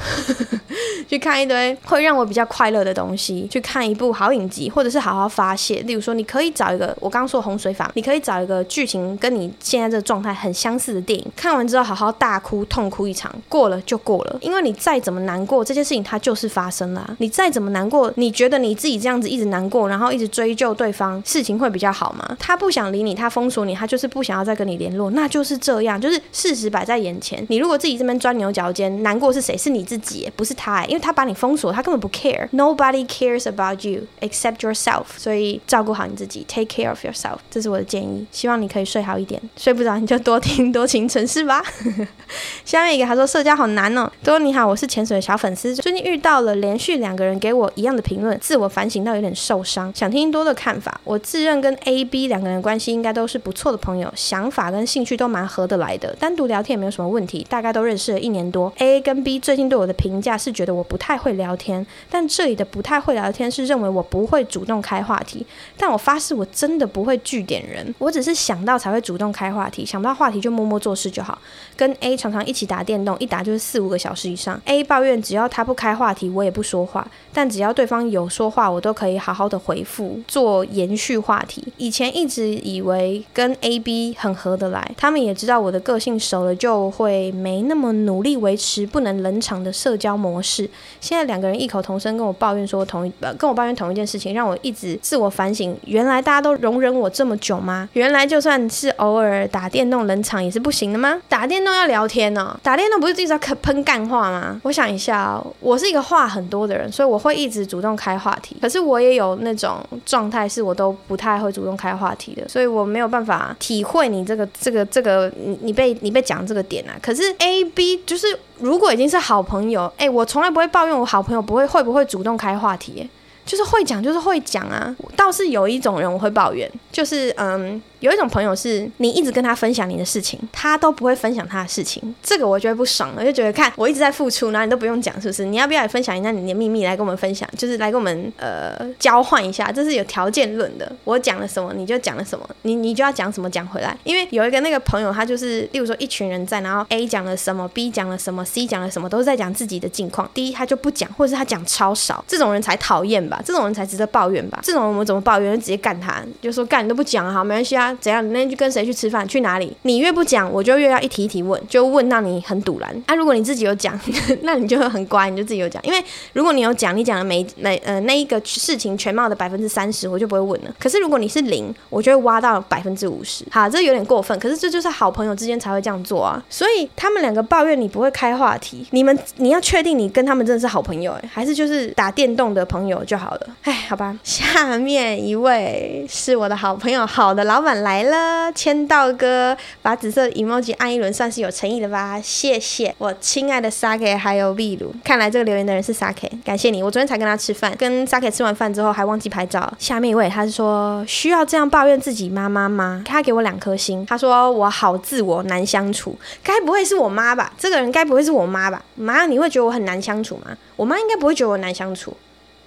去看一堆会让我比较快乐的东西，去看一部好影集，或者是好好发泄。例如说，你可以找一个我刚刚说的洪水法，你可以找一个剧情跟你现在这个状态很相似的电影，看完。之后好好大哭痛哭一场，过了就过了。因为你再怎么难过，这件事情它就是发生了。你再怎么难过，你觉得你自己这样子一直难过，然后一直追究对方，事情会比较好吗？他不想理你，他封锁你，他就是不想要再跟你联络，那就是这样，就是事实摆在眼前。你如果自己这边钻牛角尖，难过是谁？是你自己，不是他，因为他把你封锁，他根本不 care。Nobody cares about you except yourself。所以照顾好你自己，take care of yourself，这是我的建议。希望你可以睡好一点，睡不着你就多听多情城市吧。下面一个他说社交好难哦。多你好，我是潜水的小粉丝，最近遇到了连续两个人给我一样的评论，自我反省到有点受伤，想听多的看法。我自认跟 A、B 两个人关系应该都是不错的朋友，想法跟兴趣都蛮合得来的，单独聊天也没有什么问题，大概都认识了一年多。A 跟 B 最近对我的评价是觉得我不太会聊天，但这里的不太会聊天是认为我不会主动开话题，但我发誓我真的不会句点人，我只是想到才会主动开话题，想不到话题就默默做事就好。跟 A 常常一起打电动，一打就是四五个小时以上。A 抱怨只要他不开话题，我也不说话。但只要对方有说话，我都可以好好的回复，做延续话题。以前一直以为跟 A、B 很合得来，他们也知道我的个性熟了就会没那么努力维持不能冷场的社交模式。现在两个人异口同声跟我抱怨说同一呃跟我抱怨同一件事情，让我一直自我反省。原来大家都容忍我这么久吗？原来就算是偶尔打电动冷场也是不行的吗？打电动。要聊天呢、哦，打电动不是一直在喷干话吗？我想一下，我是一个话很多的人，所以我会一直主动开话题。可是我也有那种状态，是我都不太会主动开话题的，所以我没有办法体会你这个这个这个你你被你被讲这个点啊。可是 A B 就是如果已经是好朋友，哎，我从来不会抱怨我好朋友不会会不会主动开话题，就是会讲就是会讲啊。倒是有一种人我会抱怨，就是嗯。有一种朋友是你一直跟他分享你的事情，他都不会分享他的事情，这个我觉得不爽了，就觉得看我一直在付出，然后你都不用讲，是不是？你要不要也分享一下你的秘密来跟我们分享？就是来跟我们呃交换一下，这是有条件论的。我讲了什么你就讲了什么，你你就要讲什么讲回来。因为有一个那个朋友，他就是例如说一群人在，然后 A 讲了什么，B 讲了什么，C 讲了什么，都是在讲自己的近况。第一他就不讲，或者是他讲超少，这种人才讨厌吧？这种人才值得抱怨吧？这种人我们怎么抱怨？就直接干他，就说干你都不讲好，没关系啊，怎样？你那天去跟谁去吃饭？去哪里？你越不讲，我就越要一题一题问，就问到你很堵然。啊，如果你自己有讲，那你就会很乖，你就自己有讲。因为如果你有讲，你讲的每每呃那一个事情全貌的百分之三十，我就不会问了。可是如果你是零，我就会挖到百分之五十。好，这有点过分，可是这就是好朋友之间才会这样做啊。所以他们两个抱怨你不会开话题，你们你要确定你跟他们真的是好朋友，哎，还是就是打电动的朋友就好了。哎，好吧，下面一位是我的好朋友，好的老板来了，签到哥，把紫色 emoji 按一轮，算是有诚意的吧？谢谢我亲爱的 Sake 还有秘鲁，看来这个留言的人是 Sake，感谢你。我昨天才跟他吃饭，跟 Sake 吃完饭之后还忘记拍照。下面一位他是说需要这样抱怨自己妈妈吗？他给我两颗星，他说我好自我难相处，该不会是我妈吧？这个人该不会是我妈吧？妈，你会觉得我很难相处吗？我妈应该不会觉得我难相处。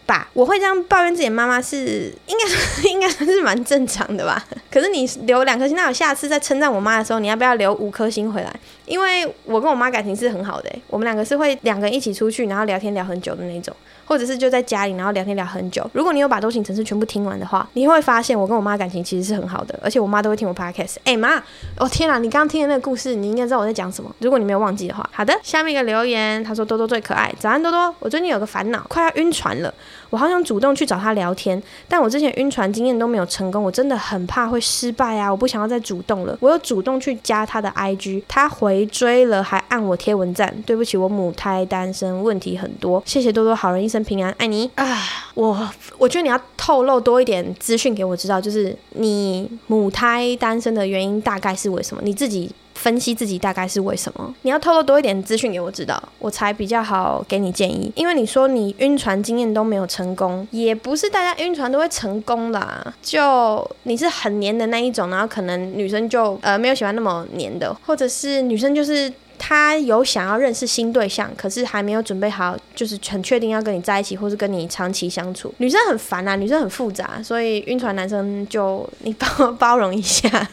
吧，我会这样抱怨自己妈妈是应该 应该算是蛮正常的吧。可是你留两颗星，那我下次再称赞我妈的时候，你要不要留五颗星回来？因为我跟我妈感情是很好的，我们两个是会两个人一起出去，然后聊天聊很久的那种。或者是就在家里，然后聊天聊很久。如果你有把《都行城市》全部听完的话，你会发现我跟我妈感情其实是很好的，而且我妈都会听我 podcast。哎、妈，哦天啊，你刚刚听的那个故事，你应该知道我在讲什么。如果你没有忘记的话，好的，下面一个留言，他说多多最可爱。早安多多，我最近有个烦恼，快要晕船了，我好想主动去找他聊天，但我之前晕船经验都没有成功，我真的很怕会失败啊，我不想要再主动了。我又主动去加他的 IG，他回追了，还按我贴文赞。对不起，我母胎单身，问题很多。谢谢多多，好人一生平安，爱你。啊，我我觉得你要透露多一点资讯给我知道，就是你母胎单身的原因大概是为什么？你自己分析自己大概是为什么？你要透露多一点资讯给我知道，我才比较好给你建议。因为你说你晕船经验都没有成功，也不是大家晕船都会成功啦。就你是很黏的那一种，然后可能女生就呃没有喜欢那么黏的，或者是女生就是。他有想要认识新对象，可是还没有准备好，就是很确定要跟你在一起，或是跟你长期相处。女生很烦啊，女生很复杂，所以晕船男生就你包包容一下。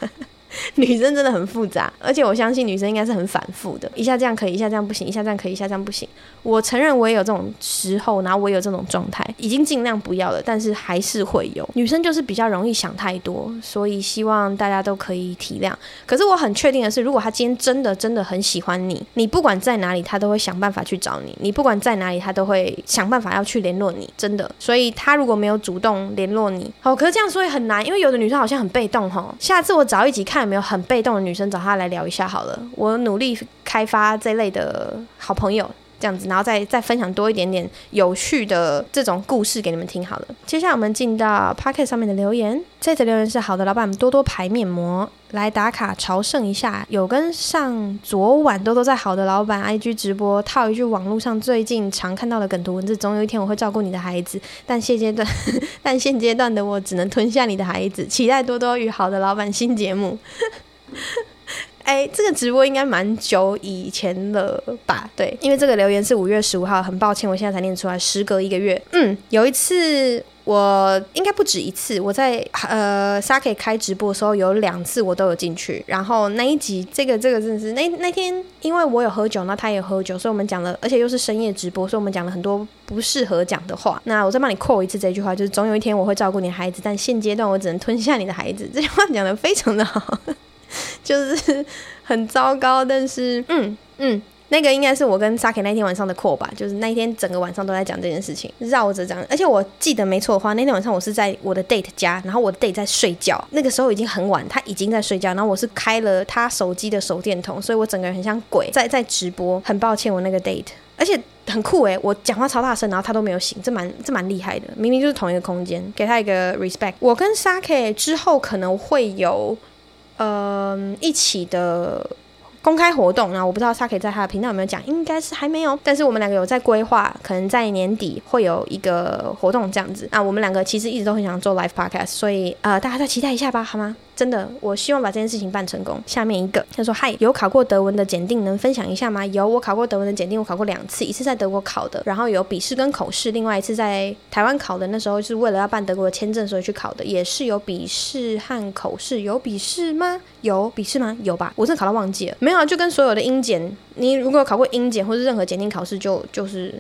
女生真的很复杂，而且我相信女生应该是很反复的，一下这样可以，一下这样不行，一下这样可以，一下这样不行。我承认我也有这种时候，然后我也有这种状态，已经尽量不要了，但是还是会有。女生就是比较容易想太多，所以希望大家都可以体谅。可是我很确定的是，如果他今天真的真的很喜欢你，你不管在哪里，他都会想办法去找你；你不管在哪里，他都会想办法要去联络你。真的，所以他如果没有主动联络你，好，可是这样说也很难，因为有的女生好像很被动哈。下次我找一集看有没有很被动的女生，找他来聊一下好了。我努力开发这类的好朋友。这样子，然后再再分享多一点点有趣的这种故事给你们听好了。接下来我们进到 Pocket 上面的留言，这则留言是好的，老板们多多排面膜来打卡朝圣一下。有跟上昨晚多多在好的老板 IG 直播，套一句网络上最近常看到的梗图文字：总有一天我会照顾你的孩子，但现阶段，但现阶段的我只能吞下你的孩子。期待多多与好的老板新节目。哎，这个直播应该蛮久以前了吧？对，因为这个留言是五月十五号，很抱歉，我现在才念出来，时隔一个月。嗯，有一次我应该不止一次，我在呃 Sake 开直播的时候有两次我都有进去。然后那一集，这个这个真的是那那天，因为我有喝酒，那他也喝酒，所以我们讲了，而且又是深夜直播，所以我们讲了很多不适合讲的话。那我再帮你扣一次这句话，就是总有一天我会照顾你孩子，但现阶段我只能吞下你的孩子。这句话讲得非常的好。就是很糟糕，但是嗯嗯，那个应该是我跟 Sake 那天晚上的课吧，就是那一天整个晚上都在讲这件事情，绕着讲。而且我记得没错的话，那天晚上我是在我的 date 家，然后我的 date 在睡觉，那个时候已经很晚，他已经在睡觉，然后我是开了他手机的手电筒，所以我整个人很像鬼在在直播。很抱歉，我那个 date，而且很酷诶，我讲话超大声，然后他都没有醒，这蛮这蛮厉害的，明明就是同一个空间，给他一个 respect。我跟 Sake 之后可能会有。嗯，一起的公开活动，那我不知道他可以在他的频道有没有讲，应该是还没有。但是我们两个有在规划，可能在年底会有一个活动这样子。那我们两个其实一直都很想做 live podcast，所以呃，大家再期待一下吧，好吗？真的，我希望把这件事情办成功。下面一个，他说：“嗨，有考过德文的检定，能分享一下吗？”有，我考过德文的检定，我考过两次，一次在德国考的，然后有笔试跟口试，另外一次在台湾考的，那时候是为了要办德国的签证，所以去考的，也是有笔试和口试。有笔试吗？有笔试吗？有吧，我真的考到忘记了。没有啊，就跟所有的英检，你如果考过英检或是任何检定考试，就就是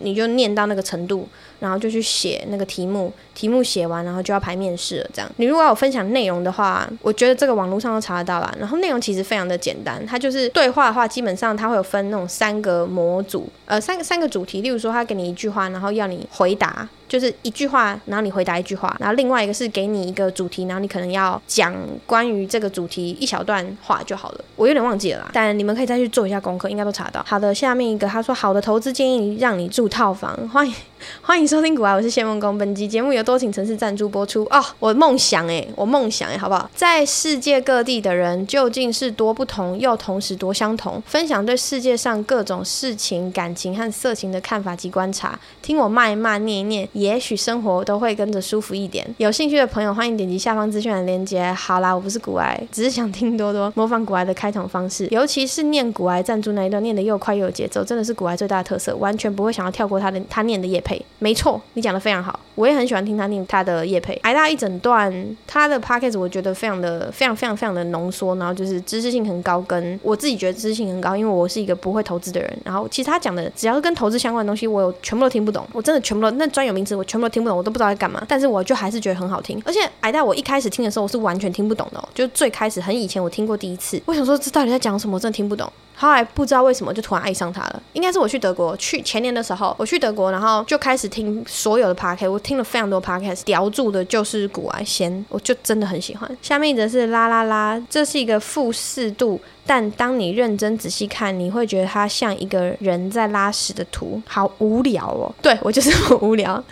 你就念到那个程度。然后就去写那个题目，题目写完，然后就要排面试了。这样，你如果要有分享内容的话，我觉得这个网络上都查得到啦。然后内容其实非常的简单，它就是对话的话，基本上它会有分那种三个模组，呃，三个三个主题。例如说，他给你一句话，然后要你回答，就是一句话，然后你回答一句话。然后另外一个是给你一个主题，然后你可能要讲关于这个主题一小段话就好了。我有点忘记了，但你们可以再去做一下功课，应该都查到。好的，下面一个他说，好的投资建议让你住套房，欢迎欢迎。收听股癌，我是谢梦工。本集节目由多情城市赞助播出哦。我梦想哎，我梦想哎，好不好？在世界各地的人究竟是多不同，又同时多相同？分享对世界上各种事情、感情和色情的看法及观察。听我骂一骂、念一念，也许生活都会跟着舒服一点。有兴趣的朋友，欢迎点击下方资讯的链接。好啦，我不是古癌，只是想听多多模仿古癌的开场方式，尤其是念古癌赞助那一段，念得又快又有节奏，真的是古癌最大的特色，完全不会想要跳过他的他念的业配。没错。错，你讲的非常好，我也很喜欢听他念他的业配，挨大一整段他的 podcast 我觉得非常的非常非常非常的浓缩，然后就是知识性很高，跟我自己觉得知识性很高，因为我是一个不会投资的人，然后其实他讲的只要是跟投资相关的东西，我有全部都听不懂，我真的全部都那专有名词我全部都听不懂，我都不知道在干嘛，但是我就还是觉得很好听，而且挨大我一开始听的时候我是完全听不懂的，就最开始很以前我听过第一次，我想说这到底在讲什么，我真的听不懂。后来不知道为什么就突然爱上他了，应该是我去德国去前年的时候，我去德国，然后就开始听所有的 podcast，我听了非常多 podcast，叼住的就是古癌先，我就真的很喜欢。下面一则是啦啦啦，这是一个负四度，但当你认真仔细看，你会觉得它像一个人在拉屎的图，好无聊哦。对，我就是很 无聊。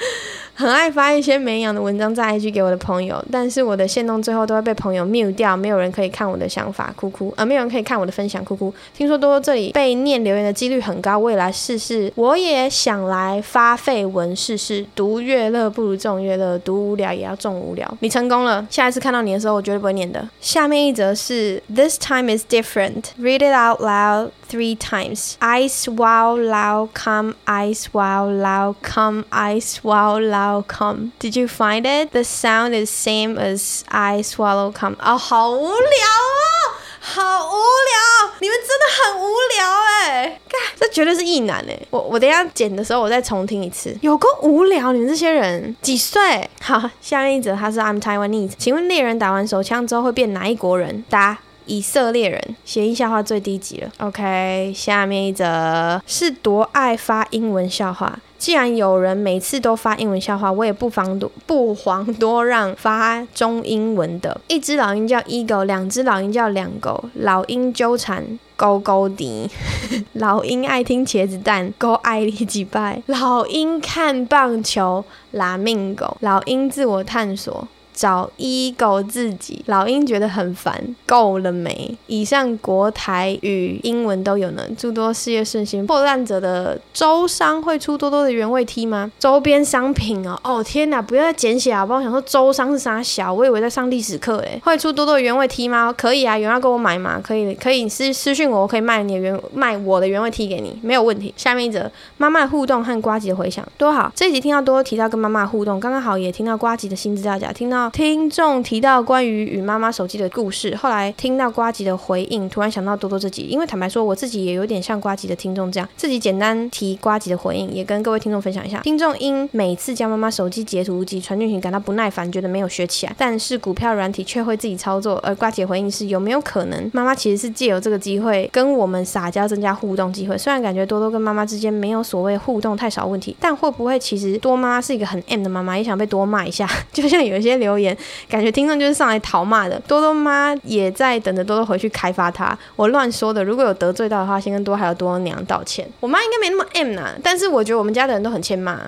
很爱发一些没营养的文章在 IG 给我的朋友，但是我的限动最后都会被朋友 mute 掉，没有人可以看我的想法，哭哭，呃，没有人可以看我的分享，哭哭。听说多多这里被念留言的几率很高，我也来试试，我也想来发废文试试。读乐乐不如众乐乐，读无聊也要众无聊。你成功了，下一次看到你的时候，我绝对不会念的。下面一则是 This time is different. Read it out loud. Three times. I swallow, come. I swallow, come. I swallow, come. Did you find it? The sound is same as I swallow, come. 哦，好无聊哦，好无聊！你们真的很无聊哎，这绝对是异男哎。我我等一下剪的时候，我再重听一次。有够无聊，你们这些人几岁？好，下面一则他是 I'm Taiwanese。请问猎人打完手枪之后会变哪一国人？答。 以色列人，谐音笑话最低级了。OK，下面一则是多爱发英文笑话。既然有人每次都发英文笑话，我也不妨多不遑多让发中英文的。一只老鹰叫 Eagle，两只老鹰叫两狗。老鹰纠缠勾勾敌，老鹰爱听茄子蛋，勾爱你几拜。老鹰看棒球，拉命狗。老鹰自我探索。找 ego 自己，老鹰觉得很烦，够了没？以上国台语、英文都有呢。诸多事业顺心。破烂者的周商会出多多的原味 T 吗？周边商品哦，哦天哪，不要再简写好不好？我想说周商是啥小，我以为在上历史课诶。会出多多的原味 T 吗？可以啊，有人要跟我买吗？可以，可以私私讯我，我可以卖你的原卖我的原味 T 给你，没有问题。下面一则，妈妈的互动和呱吉的回响多好。这一集听到多多提到跟妈妈互动，刚刚好也听到呱吉的新资料夹，听到。听众提到关于与妈妈手机的故事，后来听到瓜吉的回应，突然想到多多这集，因为坦白说，我自己也有点像瓜吉的听众这样，自己简单提瓜吉的回应，也跟各位听众分享一下。听众因每次将妈妈手机截图及传讯息感到不耐烦，觉得没有学起来，但是股票软体却会自己操作。而瓜吉回应是：有没有可能妈妈其实是借由这个机会跟我们撒娇，增加互动机会？虽然感觉多多跟妈妈之间没有所谓互动太少问题，但会不会其实多妈妈是一个很 M 的妈妈，也想被多骂一下？就像有一些留留言。感觉听众就是上来讨骂的，多多妈也在等着多多回去开发他。我乱说的，如果有得罪到的话，先跟多还有多多娘道歉。我妈应该没那么 M 呐，但是我觉得我们家的人都很欠骂。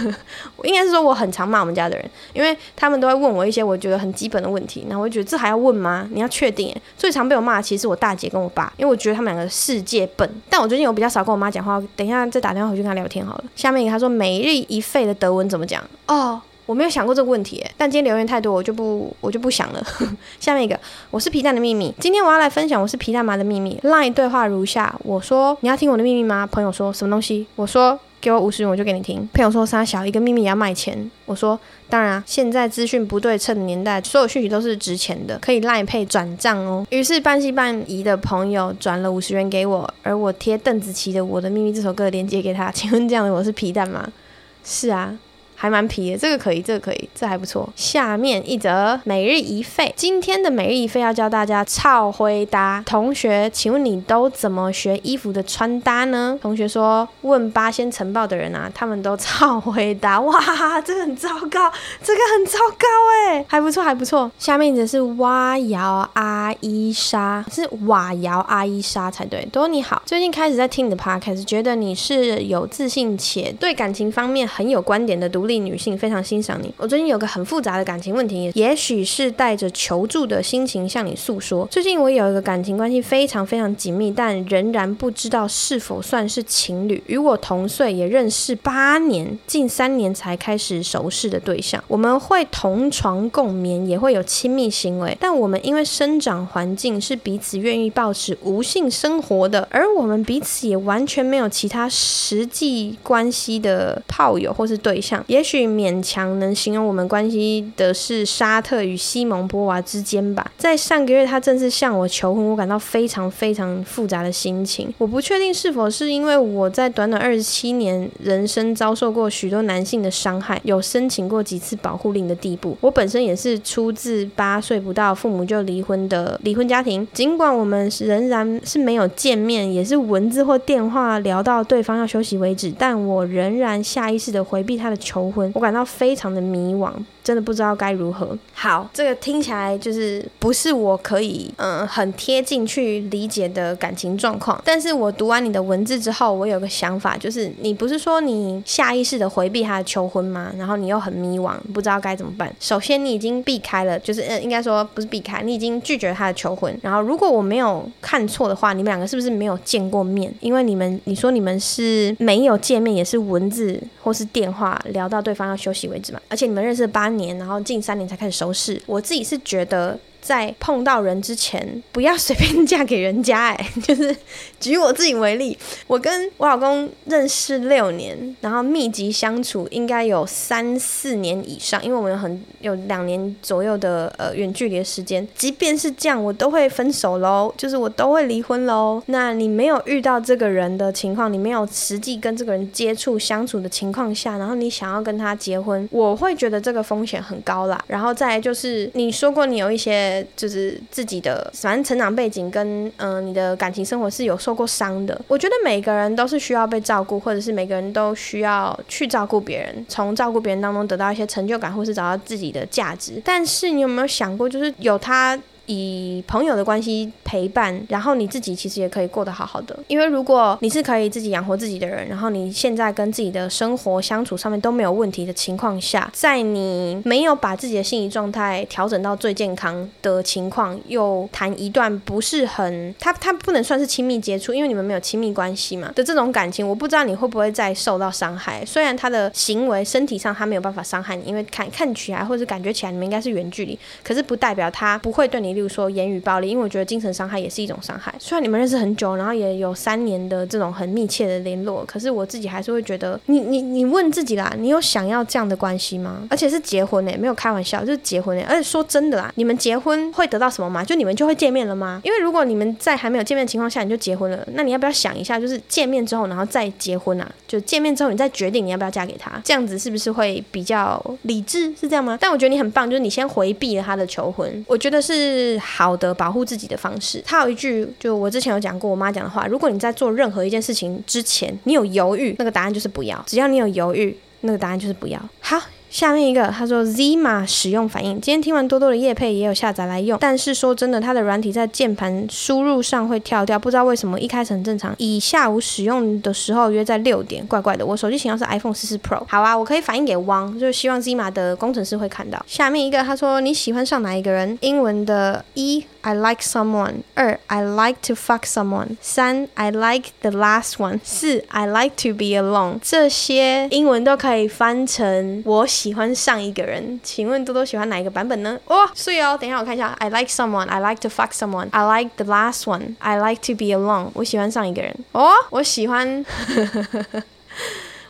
应该是说我很常骂我们家的人，因为他们都会问我一些我觉得很基本的问题，然后我就觉得这还要问吗？你要确定。最常被我骂的其实是我大姐跟我爸，因为我觉得他们两个世界笨。但我最近有比较少跟我妈讲话，等一下再打电话回去跟她聊天好了。下面他说每日一废的德文怎么讲？哦。我没有想过这个问题，但今天留言太多，我就不我就不想了。下面一个，我是皮蛋的秘密。今天我要来分享我是皮蛋妈的秘密。LINE 对话如下：我说你要听我的秘密吗？朋友说什么东西？我说给我五十元我就给你听。朋友说三小一个秘密也要卖钱。我说当然啊，现在资讯不对称的年代，所有讯息都是值钱的，可以 LINE 配转账哦。于是半信半疑的朋友转了五十元给我，而我贴邓紫棋的《我的秘密》这首歌的链接给他。请问这样的我是皮蛋吗？是啊。还蛮皮的，这个可以，这个可以，这还不错。下面一则每日一废，今天的每日一废要教大家超回答。同学，请问你都怎么学衣服的穿搭呢？同学说，问八仙晨报的人啊，他们都超回答。哇，这个很糟糕，这个很糟糕哎，还不错，还不错。下面一则是蛙瑶阿伊莎，是瓦瑶阿伊莎才对。多你好，最近开始在听你的 podcast，觉得你是有自信且对感情方面很有观点的独立女性非常欣赏你。我最近有个很复杂的感情问题，也许是带着求助的心情向你诉说。最近我有一个感情关系非常非常紧密，但仍然不知道是否算是情侣。与我同岁，也认识八年，近三年才开始熟识的对象。我们会同床共眠，也会有亲密行为，但我们因为生长环境是彼此愿意保持无性生活的，而我们彼此也完全没有其他实际关系的炮友或是对象，也。也许勉强能形容我们关系的是沙特与西蒙波娃之间吧。在上个月，他正式向我求婚，我感到非常非常复杂的心情。我不确定是否是因为我在短短二十七年人生遭受过许多男性的伤害，有申请过几次保护令的地步。我本身也是出自八岁不到父母就离婚的离婚家庭，尽管我们仍然是没有见面，也是文字或电话聊到对方要休息为止，但我仍然下意识地回避他的求婚。我感到非常的迷惘。真的不知道该如何。好，这个听起来就是不是我可以嗯很贴近去理解的感情状况。但是我读完你的文字之后，我有个想法，就是你不是说你下意识的回避他的求婚吗？然后你又很迷惘，不知道该怎么办。首先，你已经避开了，就是嗯应该说不是避开，你已经拒绝他的求婚。然后，如果我没有看错的话，你们两个是不是没有见过面？因为你们你说你们是没有见面，也是文字或是电话聊到对方要休息为止嘛？而且你们认识八年，然后近三年才开始收视。我自己是觉得。在碰到人之前，不要随便嫁给人家。哎，就是举我自己为例，我跟我老公认识六年，然后密集相处应该有三四年以上，因为我们有很有两年左右的呃远距离的时间。即便是这样，我都会分手喽，就是我都会离婚喽。那你没有遇到这个人的情况，你没有实际跟这个人接触相处的情况下，然后你想要跟他结婚，我会觉得这个风险很高啦。然后再就是你说过你有一些。就是自己的反正成长背景跟嗯、你的感情生活是有受过伤的。我觉得每个人都是需要被照顾，或者是每个人都需要去照顾别人，从照顾别人当中得到一些成就感，或是找到自己的价值。但是你有没有想过，就是有他。以朋友的关系陪伴，然后你自己其实也可以过得好好的。因为如果你是可以自己养活自己的人，然后你现在跟自己的生活相处上面都没有问题的情况下，在你没有把自己的心理状态调整到最健康的情况，又谈一段不是很，他他不能算是亲密接触，因为你们没有亲密关系嘛的这种感情，我不知道你会不会再受到伤害。虽然他的行为身体上他没有办法伤害你，因为看看起来或者感觉起来你们应该是远距离，可是不代表他不会对你。例如说言语暴力，因为我觉得精神伤害也是一种伤害。虽然你们认识很久，然后也有三年的这种很密切的联络，可是我自己还是会觉得，你你你问自己啦，你有想要这样的关系吗？而且是结婚诶，没有开玩笑，就是结婚诶。而且说真的啦，你们结婚会得到什么吗？就你们就会见面了吗？因为如果你们在还没有见面的情况下你就结婚了，那你要不要想一下，就是见面之后然后再结婚啊？就见面之后你再决定你要不要嫁给他，这样子是不是会比较理智？是这样吗？但我觉得你很棒，就是你先回避了他的求婚，我觉得是是好的。保护自己的方式，他有一句，就我之前有讲过我妈讲的话：如果你在做任何一件事情之前，你有犹豫，那个答案就是不要；只要你有犹豫，那个答案就是不要。好。下面一个，他说 Zima 使用反应。今天听完多多的夜配，也有下载来用。但是说真的，它的软体在键盘输入上会跳掉，不知道为什么。一开始很正常。以下午使用的时候约在六点，怪怪的。我手机型号是 iPhone 14 Pro。好啊，我可以反映给汪，就希望 Zima 的工程师会看到。下面一个，他说你喜欢上哪一个人？英文的 E I like someone。二，I like to fuck someone。三，I like the last one。四，I like to be alone。这些英文都可以翻成我喜欢上一个人。请问多多喜欢哪一个版本呢？哦，所以哦，等一下我看一下，I like someone。I like to fuck someone。I like the last one。I like to be alone。我喜欢上一个人。哦，我喜欢。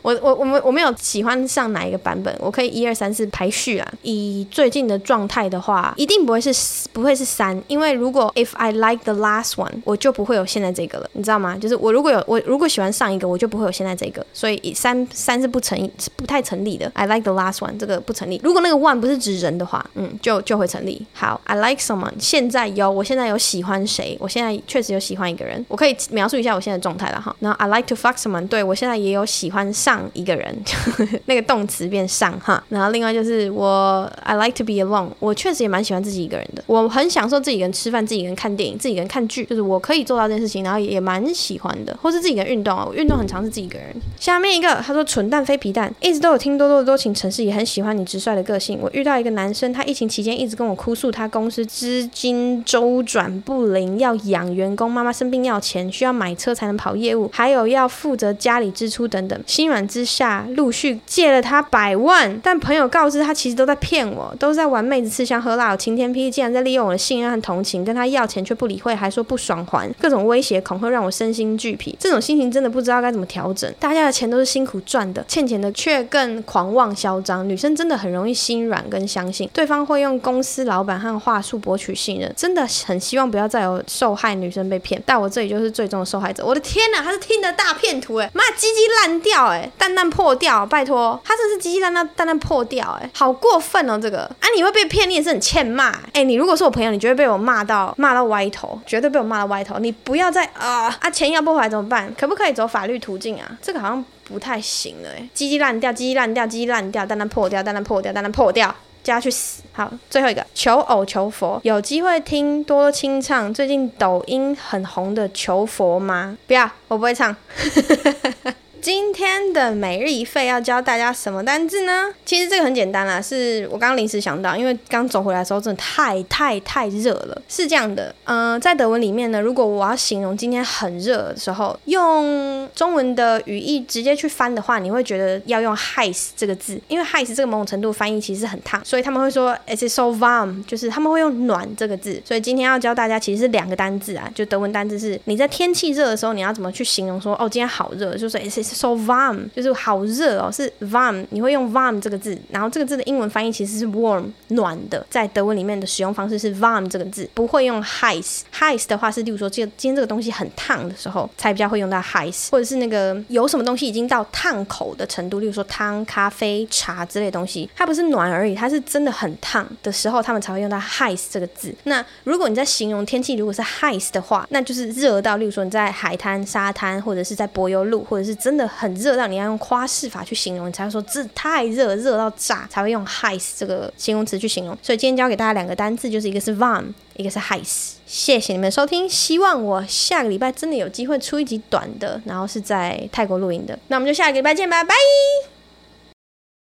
我我我们我没有喜欢上哪一个版本，我可以一二三四排序啊。以最近的状态的话，一定不会是不会是三，因为如果 if I like the last one，我就不会有现在这个了，你知道吗？就是我如果有我如果喜欢上一个，我就不会有现在这个，所以三三是不成不太成立的。I like the last one 这个不成立。如果那个 one 不是指人的话，嗯，就就会成立。好，I like someone，现在有我现在有喜欢谁？我现在确实有喜欢一个人，我可以描述一下我现在的状态了哈。然后 I like to fuck someone，对我现在也有喜欢上。上一个人，那个动词变上哈，然后另外就是我，I like to be alone，我确实也蛮喜欢自己一个人的，我很享受自己一个人吃饭，自己一个人看电影，自己一个人看剧，就是我可以做到这件事情，然后也蛮喜欢的，或是自己一个人运动啊，我运动很常是自己一个人。下面一个他说蠢蛋非皮蛋，一直都有听多多的多情城市，也很喜欢你直率的个性。我遇到一个男生，他疫情期间一直跟我哭诉，他公司资金周转不灵，要养员工，妈妈生病要钱，需要买车才能跑业务，还有要负责家里支出等等，心软之下。陆续借了他百万，但朋友告知他其实都在骗我，都是在玩妹子吃香喝辣。晴天霹雳，竟然在利用我的信任和同情，跟他要钱却不理会，还说不爽还，各种威胁恐吓让我身心俱疲。这种心情真的不知道该怎么调整。大家的钱都是辛苦赚的，欠钱的却更狂妄嚣张。女生真的很容易心软跟相信对方会用公司老板和话术博取信任，真的很希望不要再有受害女生被骗。但我这里就是最终的受害者。我的天哪，他是听的大骗徒哎，妈鸡鸡烂掉哎，蛋蛋。破掉，拜托，他真是鸡鸡蛋蛋蛋蛋破掉，哎，好过分哦，这个啊，你会被骗，你也是很欠骂，哎，你如果是我朋友，你绝对被我骂到骂到歪头，绝对被我骂到歪头，你不要再啊啊，钱要不回来怎么办？可不可以走法律途径啊？这个好像不太行了，哎，鸡鸡烂掉，鸡鸡烂掉，鸡鸡烂掉，蛋蛋破掉，蛋蛋破掉，蛋蛋破掉，叫他去死。好，最后一个求偶求佛，有机会听多多清唱最近抖音很红的求佛吗？不要，我不会唱。今天的每日一费要教大家什么单字呢？其实这个很简单啦，是我刚刚临时想到，因为刚走回来的时候真的太太太热了。是这样的，嗯、在德文里面呢，如果我要形容今天很热的时候，用中文的语义直接去翻的话，你会觉得要用 heiß 这个字，因为 heiß 这个某种程度翻译其实很烫，所以他们会说 it's so warm，就是他们会用暖这个字。所以今天要教大家其实是两个单字啊，就德文单字是你在天气热的时候，你要怎么去形容说哦，今天好热，就是 it's so warm，就是好热哦，是 warm，你会用 warm 这个字，然后这个字的英文翻译其实是 warm，暖的，在德文里面的使用方式是 warm 这个字，不会用 heiß，heiß 的话是，例如说，这个今天这个东西很烫的时候，才比较会用到 heiß，或者是那个有什么东西已经到烫口的程度，例如说汤、咖啡、茶之类的东西，它不是暖而已，它是真的很烫的时候，他们才会用到 heiß 这个字。那如果你在形容天气如果是 heiß 的话，那就是热到，例如说你在海滩、沙滩，或者是在柏油路，或者是真的很。热让你要用夸饰法去形容，你才会说这太热，热到炸，才会用 high 这个形容词去形容。所以今天教给大家两个单字，就是一个是 warm，一个是 high。谢谢你们收听，希望我下个礼拜真的有机会出一集短的，然后是在泰国录音的。那我们就下个礼拜见吧，拜。